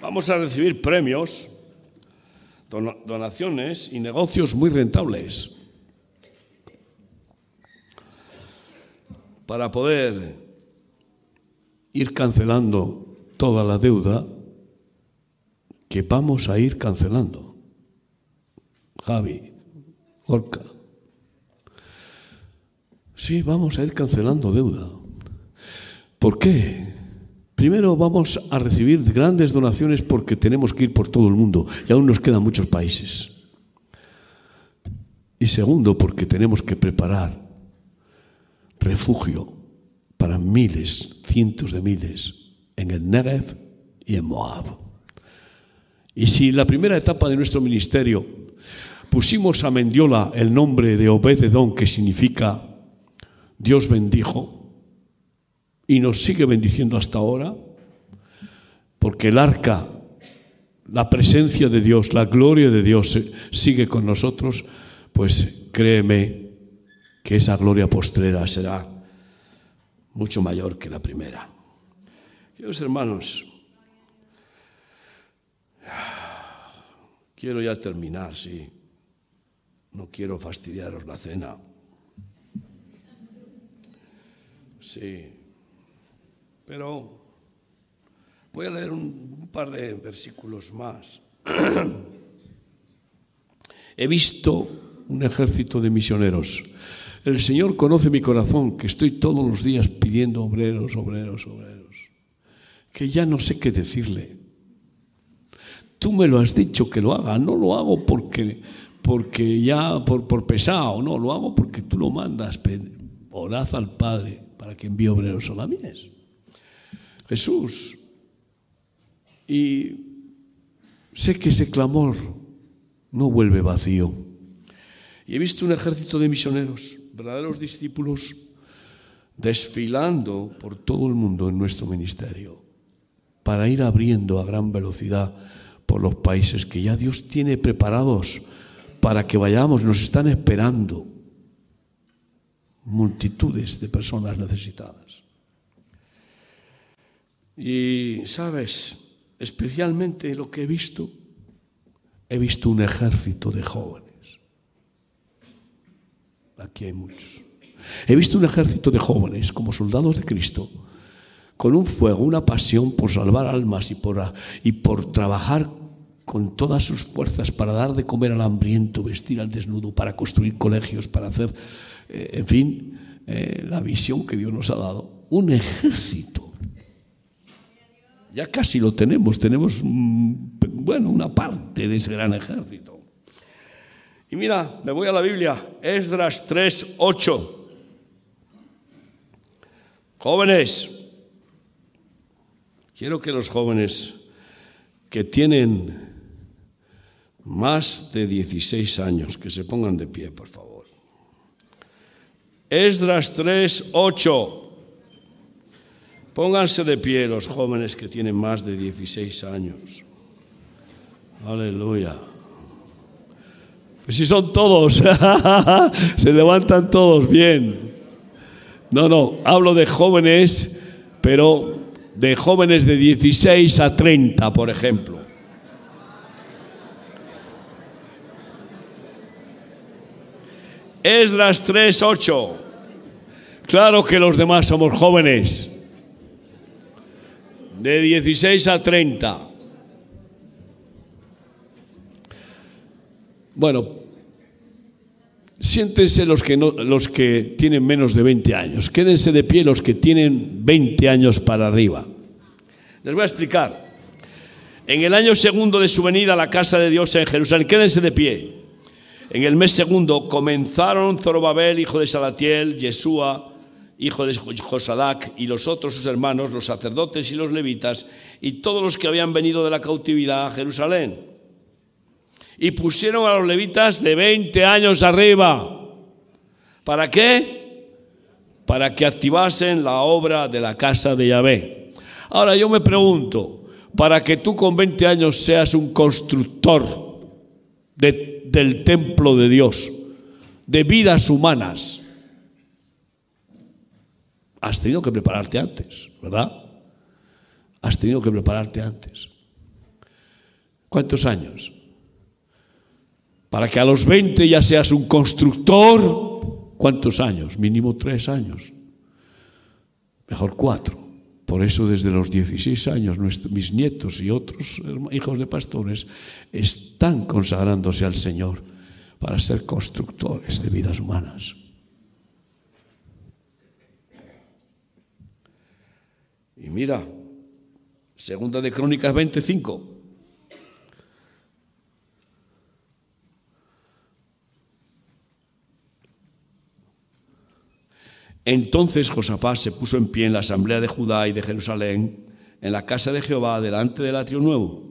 Vamos a recibir premios, donaciones y negocios muy rentables para poder ir cancelando toda la deuda que vamos a ir cancelando. Javi, Gorka. Sí, vamos a ir cancelando deuda. ¿Por qué? Primero vamos a recibir grandes donaciones porque tenemos que ir por todo el mundo y aún nos quedan muchos países. Y segundo, porque tenemos que preparar refugio para miles, cientos de miles en el Negev y en Moab. Y si la primera etapa de nuestro ministerio pusimos a Mendiola el nombre de Obededón, que significa Dios bendijo, y nos sigue bendiciendo hasta ahora, porque el arca, la presencia de Dios, la gloria de Dios sigue con nosotros, pues créeme que esa gloria postrera será mucho mayor que la primera. Queridos hermanos, quiero ya terminar, sí. No quiero fastidiaros la cena. Sí. Pero voy a leer un, par de versículos más. He visto un ejército de misioneros. El Señor conoce mi corazón, que estoy todos los días pidiendo obreros, obreros, obreros, que ya no sé qué decirle. Tú me lo has dicho que lo haga, no lo hago porque, porque ya por, pesado, no, lo hago porque tú lo mandas. Orad al Padre para que envíe obreros a la mies. Jesús. Y sé que ese clamor no vuelve vacío. Y he visto un ejército de misioneros, verdaderos discípulos, desfilando por todo el mundo en nuestro ministerio, para ir abriendo a gran velocidad por los países que ya Dios tiene preparados para que vayamos, nos están esperando multitudes de personas necesitadas. Y, ¿sabes? Especialmente lo que he visto, he visto un ejército de jóvenes. Aquí hay muchos. He visto un ejército de jóvenes como soldados de Cristo, con un fuego, una pasión por salvar almas y por, y por trabajar con todas sus fuerzas para dar de comer al hambriento, vestir al desnudo, para construir colegios, para hacer, eh, en fin, eh, la visión que Dios nos ha dado. Un ejército. Ya casi lo tenemos, tenemos, bueno, una parte de ese gran ejército. Y mira, me voy a la Biblia, Esdras 3, 8. Jóvenes, quiero que los jóvenes que tienen más de 16 años. Que se pongan de pie, por favor. Esdras 3, 8. Pónganse de pie los jóvenes que tienen más de 16 años. Aleluya. Pues si son todos, se levantan todos bien. No, no, hablo de jóvenes, pero de jóvenes de 16 a 30, por ejemplo. Esdras 3:8. Claro que los demás somos jóvenes. De 16 a 30. Bueno, siéntense los que, no, los que tienen menos de 20 años. Quédense de pie los que tienen 20 años para arriba. Les voy a explicar. En el año segundo de su venida a la casa de Dios en Jerusalén, quédense de pie. En el mes segundo comenzaron Zorobabel, hijo de Salatiel, Yeshua, hijo de Josadac, y los otros sus hermanos, los sacerdotes y los levitas, y todos los que habían venido de la cautividad a Jerusalén. Y pusieron a los levitas de 20 años arriba. ¿Para qué? Para que activasen la obra de la casa de Yahvé. Ahora yo me pregunto, para que tú con 20 años seas un constructor de del templo de Dios, de vidas humanas. Has tenido que prepararte antes, ¿verdad? Has tenido que prepararte antes. ¿Cuántos años? Para que a los 20 ya seas un constructor, ¿cuántos años? Mínimo tres años. Mejor cuatro. Por eso desde los 16 años mis nietos y otros hijos de pastores están consagrándose al Señor para ser constructores de vidas humanas. Y mira, segunda de Crónicas 25. Entonces Josafat se puso en pie en la asamblea de Judá y de Jerusalén, en la casa de Jehová, delante del atrio nuevo.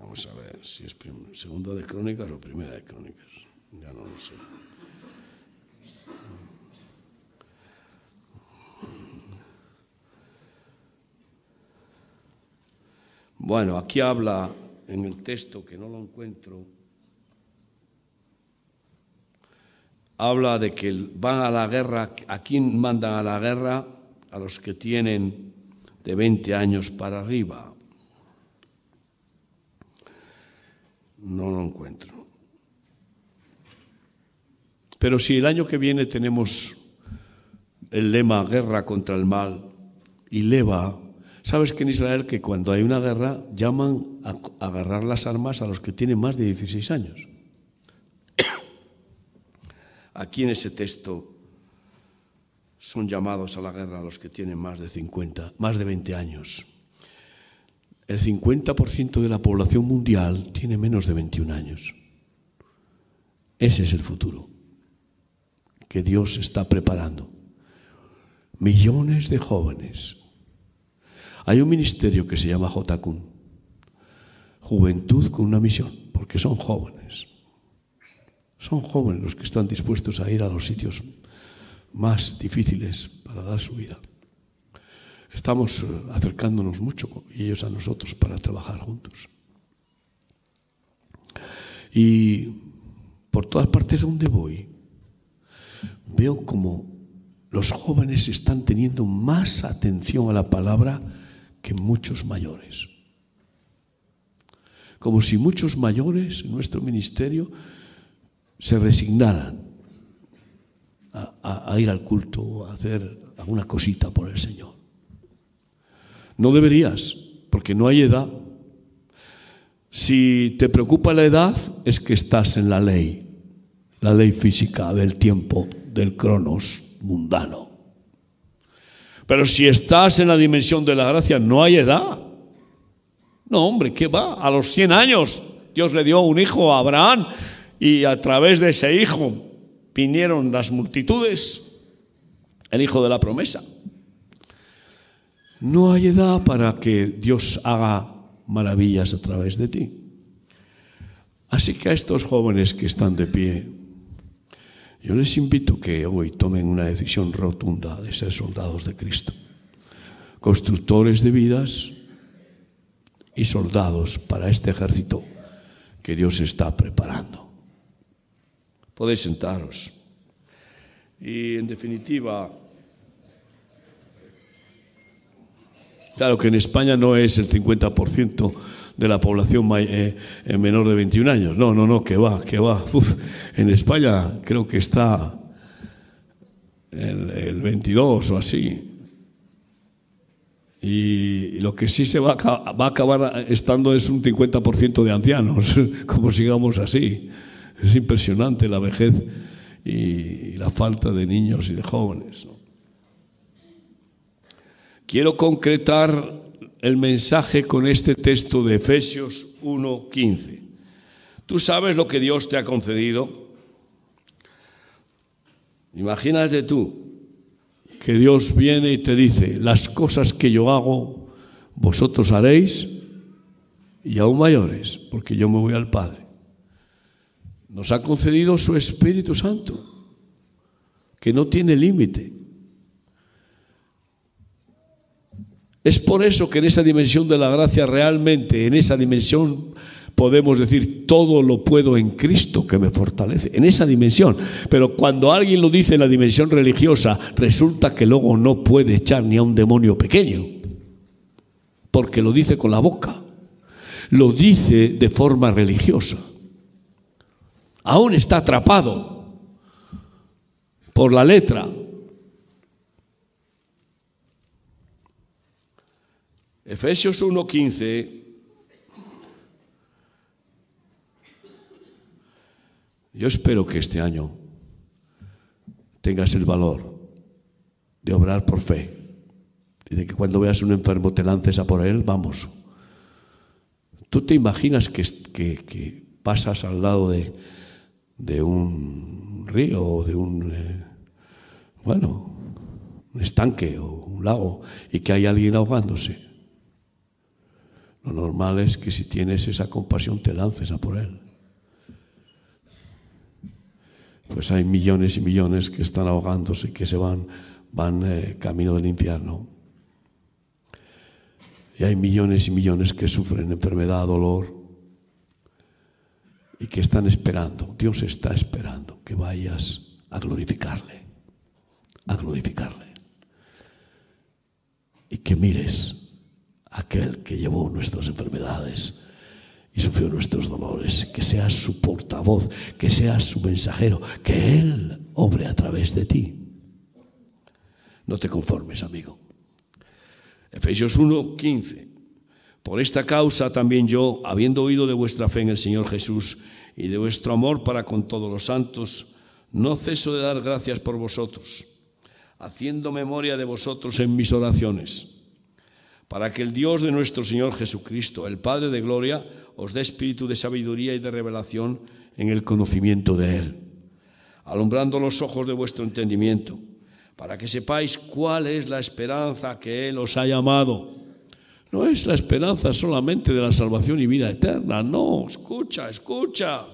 Vamos a ver si es segunda de crónicas o primera de crónicas. Ya no lo sé. Bueno, aquí habla en el texto que no lo encuentro, habla de que van a la guerra, ¿a quién mandan a la guerra? A los que tienen de 20 años para arriba. No lo encuentro. Pero si el año que viene tenemos el lema guerra contra el mal y leva Sabes que en Israel que cuando hay una guerra llaman a agarrar las armas a los que tienen más de 16 años. Aquí en ese texto son llamados a la guerra a los que tienen más de 50, más de 20 años. El 50% de la población mundial tiene menos de 21 años. Ese es el futuro que Dios está preparando. Millones de jóvenes hay un ministerio que se llama JCUN, Juventud con una misión, porque son jóvenes. Son jóvenes los que están dispuestos a ir a los sitios más difíciles para dar su vida. Estamos eh, acercándonos mucho y ellos a nosotros para trabajar juntos. Y por todas partes donde voy, veo como los jóvenes están teniendo más atención a la palabra que muchos mayores. Como si muchos mayores en nuestro ministerio se resignaran a, ir al culto, a hacer alguna cosita por el Señor. No deberías, porque no hay edad. Si te preocupa la edad, es que estás en la ley, la ley física del tiempo, del cronos mundano. Pero si estás en la dimensión de la gracia, no hay edad. No, hombre, ¿qué va? A los 100 años Dios le dio un hijo a Abraham y a través de ese hijo vinieron las multitudes, el hijo de la promesa. No hay edad para que Dios haga maravillas a través de ti. Así que a estos jóvenes que están de pie, yo les invito que hoy tomen una decisión rotunda de ser soldados de Cristo, constructores de vidas y soldados para este ejército que Dios está preparando. Podéis sentaros. Y en definitiva, claro que en España no es el 50% de la población eh, eh, menor de 21 años. No, no, no, que va, que va. en España creo que está el, 22 o así. Y lo que sí se va a, va a acabar estando es un 50% de ancianos, como sigamos así. Es impresionante la vejez y, la falta de niños y de jóvenes. Quiero concretar el mensaje con este texto de Efesios 1:15. Tú sabes lo que Dios te ha concedido. Imagínate tú que Dios viene y te dice, las cosas que yo hago, vosotros haréis y aún mayores, porque yo me voy al Padre. Nos ha concedido su Espíritu Santo, que no tiene límite. Es por eso que en esa dimensión de la gracia realmente, en esa dimensión podemos decir, todo lo puedo en Cristo que me fortalece, en esa dimensión. Pero cuando alguien lo dice en la dimensión religiosa, resulta que luego no puede echar ni a un demonio pequeño, porque lo dice con la boca, lo dice de forma religiosa. Aún está atrapado por la letra, Efesios 1:15 Yo espero que este año tengas el valor de obrar por fe y de que cuando veas un enfermo te lances a por él, vamos. ¿Tú te imaginas que, que, pasas al lado de, de, un río o de un, eh, bueno, un estanque o un lago y que hay alguien ahogándose? Lo normal es que si tienes esa compasión te lances a por él. Pues hay millones y millones que están ahogándose y que se van, van eh, camino del infierno. Y hay millones y millones que sufren enfermedad, dolor y que están esperando. Dios está esperando que vayas a glorificarle, a glorificarle. Y que mires aquel que llevó nuestras enfermedades y sufrió nuestros dolores, que seas su portavoz, que seas su mensajero, que Él obre a través de ti. No te conformes, amigo. Efesios 1, 15. Por esta causa también yo, habiendo oído de vuestra fe en el Señor Jesús y de vuestro amor para con todos los santos, no ceso de dar gracias por vosotros, haciendo memoria de vosotros en mis oraciones, para que el Dios de nuestro Señor Jesucristo, el Padre de Gloria, os dé espíritu de sabiduría y de revelación en el conocimiento de Él, alumbrando los ojos de vuestro entendimiento para que sepáis cuál es la esperanza que Él os ha llamado. No es la esperanza solamente de la salvación y vida eterna, no, escucha, escucha.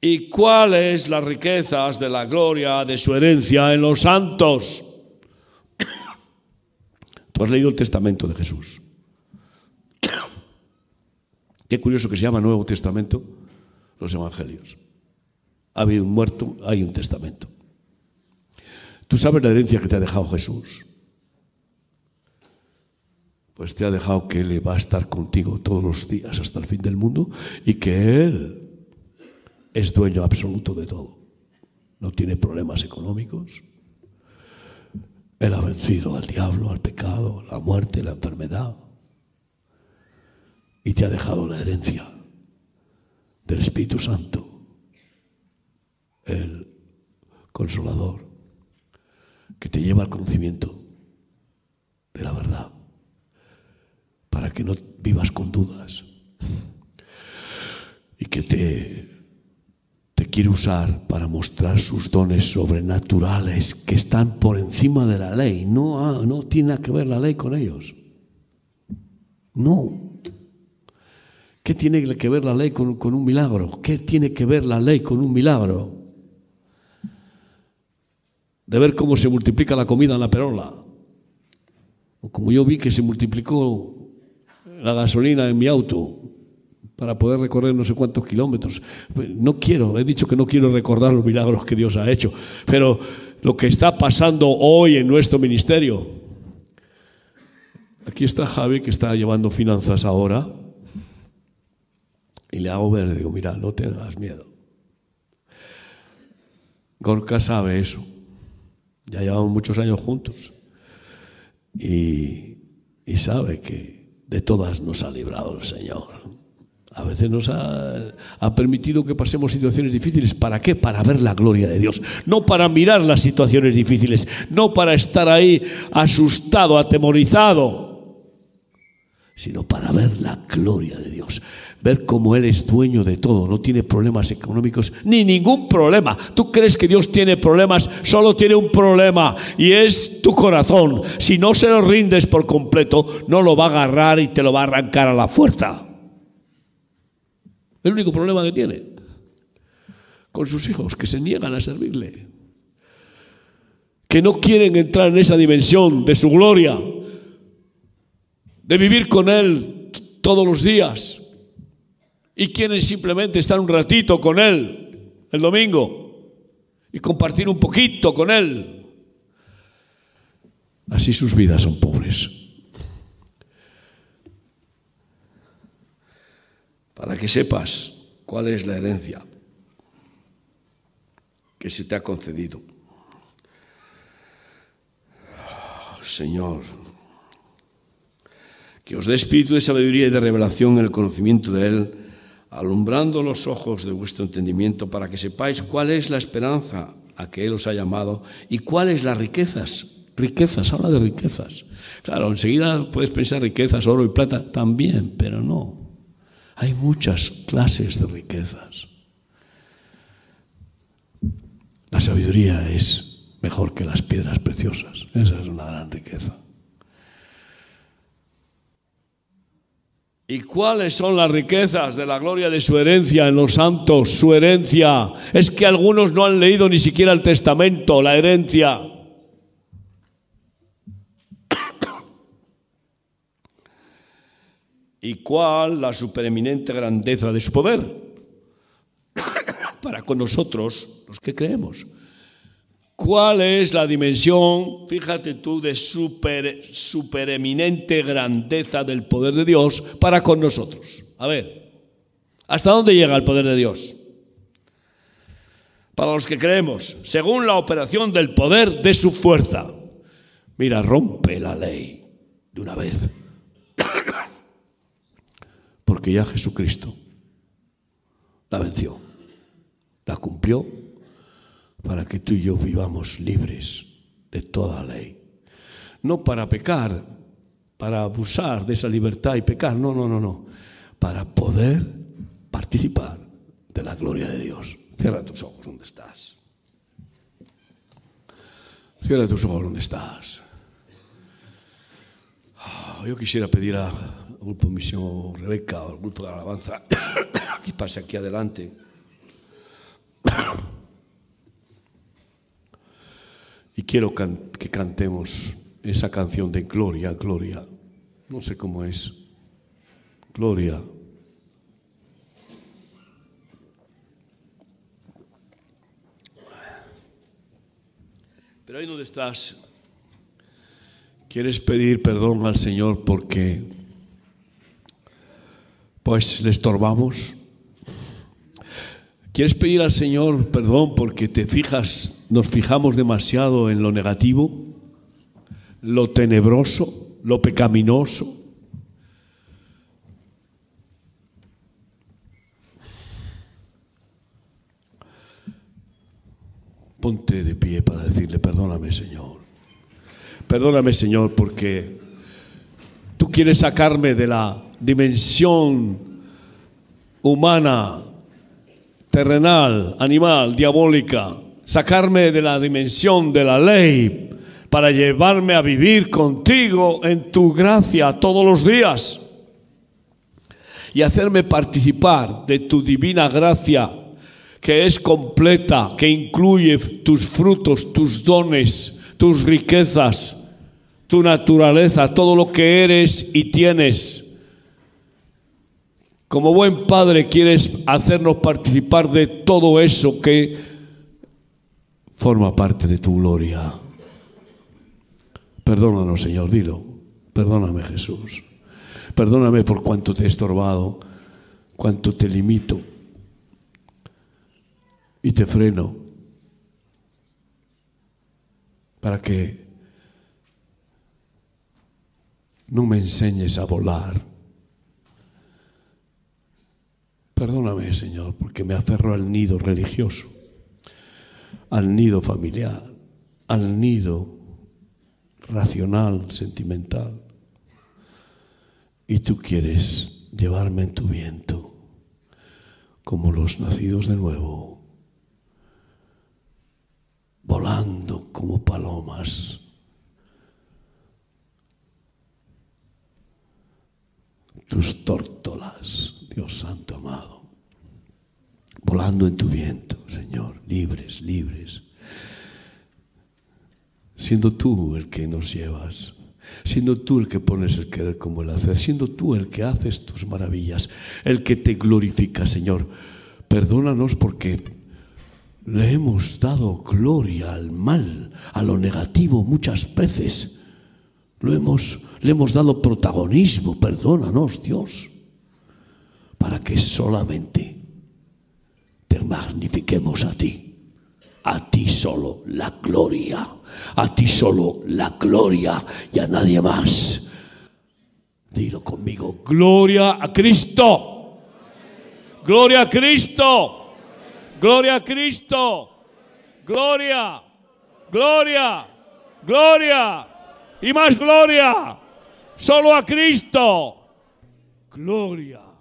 ¿Y cuáles las riquezas de la gloria de su herencia en los santos? Has leído el testamento de Jesús. Qué curioso que se llama Nuevo Testamento los Evangelios. Ha habido un muerto, hay un testamento. Tú sabes la herencia que te ha dejado Jesús. Pues te ha dejado que Él va a estar contigo todos los días hasta el fin del mundo y que Él es dueño absoluto de todo. No tiene problemas económicos. Él ha vencido al diablo, al pecado, la muerte, la enfermedad. Y te ha dejado la herencia del Espíritu Santo, el consolador que te lleva al conocimiento de la verdad, para que no vivas con dudas y que te, quiere usar para mostrar sus dones sobrenaturales que están por encima de la ley. No, no tiene que ver la ley con ellos. No. ¿Qué tiene que ver la ley con, con un milagro? ¿Qué tiene que ver la ley con un milagro? de ver cómo se multiplica la comida en la perola. O como yo vi que se multiplicó la gasolina en mi auto para poder recorrer no sé cuántos kilómetros. No quiero, he dicho que no quiero recordar los milagros que Dios ha hecho, pero lo que está pasando hoy en nuestro ministerio. Aquí está Javi que está llevando finanzas ahora y le hago ver, digo, mira, no tengas miedo. Gorka sabe eso. Ya llevamos muchos años juntos. Y, sabe que de todas nos ha librado el Señor. A veces nos ha, ha, permitido que pasemos situaciones difíciles. ¿Para qué? Para ver la gloria de Dios. No para mirar las situaciones difíciles. No para estar ahí asustado, atemorizado. Sino para ver la gloria de Dios ver cómo Él es dueño de todo, no tiene problemas económicos ni ningún problema. Tú crees que Dios tiene problemas, solo tiene un problema y es tu corazón. Si no se lo rindes por completo, no lo va a agarrar y te lo va a arrancar a la fuerza. El único problema que tiene con sus hijos, que se niegan a servirle, que no quieren entrar en esa dimensión de su gloria, de vivir con Él todos los días y quieren simplemente estar un ratito con Él el domingo y compartir un poquito con Él. Así sus vidas son pobres. Para que sepas cuál es la herencia que se te ha concedido. Señor, que os dé espíritu de sabiduría y de revelación en el conocimiento de Él alumbrando los ojos de vuestro entendimiento para que sepáis cuál es la esperanza a que Él os ha llamado y cuáles las riquezas Riquezas, habla de riquezas. Claro, enseguida puedes pensar riquezas, oro y plata, también, pero no. Hay muchas clases de riquezas. La sabiduría es mejor que las piedras preciosas. Esa es una gran riqueza. ¿Y cuáles son las riquezas de la gloria de su herencia en los santos? Su herencia. Es que algunos no han leído ni siquiera el testamento, la herencia. ¿Y cuál la supereminente grandeza de su poder? Para con nosotros, los que creemos. ¿Cuál es la dimensión, fíjate tú, de super, supereminente grandeza del poder de Dios para con nosotros? A ver, ¿hasta dónde llega el poder de Dios? Para los que creemos, según la operación del poder de su fuerza. Mira, rompe la ley de una vez. Porque ya Jesucristo la venció, la cumplió para que tú y yo vivamos libres de toda ley. No para pecar, para abusar de esa libertad y pecar, no, no, no, no. Para poder participar de la gloria de Dios. Cierra tus ojos donde estás. Cierra tus ojos donde estás. Ah, yo quisiera pedir al grupo Misión Rebeca o grupo de Alabanza que pase aquí adelante. Y quiero que cantemos esa canción de Gloria, Gloria. No sé cómo es. Gloria. Pero ahí donde estás, quieres pedir perdón al Señor porque pues le estorbamos. ¿Quieres pedir al Señor perdón porque te fijas, nos fijamos demasiado en lo negativo, lo tenebroso, lo pecaminoso? Ponte de pie para decirle, perdóname Señor. Perdóname Señor porque tú quieres sacarme de la dimensión humana terrenal, animal, diabólica, sacarme de la dimensión de la ley para llevarme a vivir contigo en tu gracia todos los días y hacerme participar de tu divina gracia que es completa, que incluye tus frutos, tus dones, tus riquezas, tu naturaleza, todo lo que eres y tienes como buen padre quieres hacernos participar de todo eso que forma parte de tu gloria. Perdónanos, Señor, dilo. Perdóname, Jesús. Perdóname por cuanto te he estorbado, cuánto te limito y te freno para que no me enseñes a volar Perdóname, Señor, porque me aferro al nido religioso, al nido familiar, al nido racional, sentimental. Y tú quieres llevarme en tu viento, como los nacidos de nuevo, volando como palomas. Tus tórtolas Dios Santo amado, volando en tu viento, Señor, libres, libres, siendo tú el que nos llevas, siendo tú el que pones el querer como el hacer, siendo tú el que haces tus maravillas, el que te glorifica, Señor. Perdónanos porque le hemos dado gloria al mal, a lo negativo muchas veces. Lo hemos, le hemos dado protagonismo, perdónanos, Dios para que solamente magnifiquemos a ti, a ti solo la gloria, a ti solo la gloria y a nadie más. Dilo conmigo, gloria a Cristo, gloria a Cristo, gloria a Cristo, gloria, gloria, Gloria. Y más gloria. Solo a Cristo. Gloria.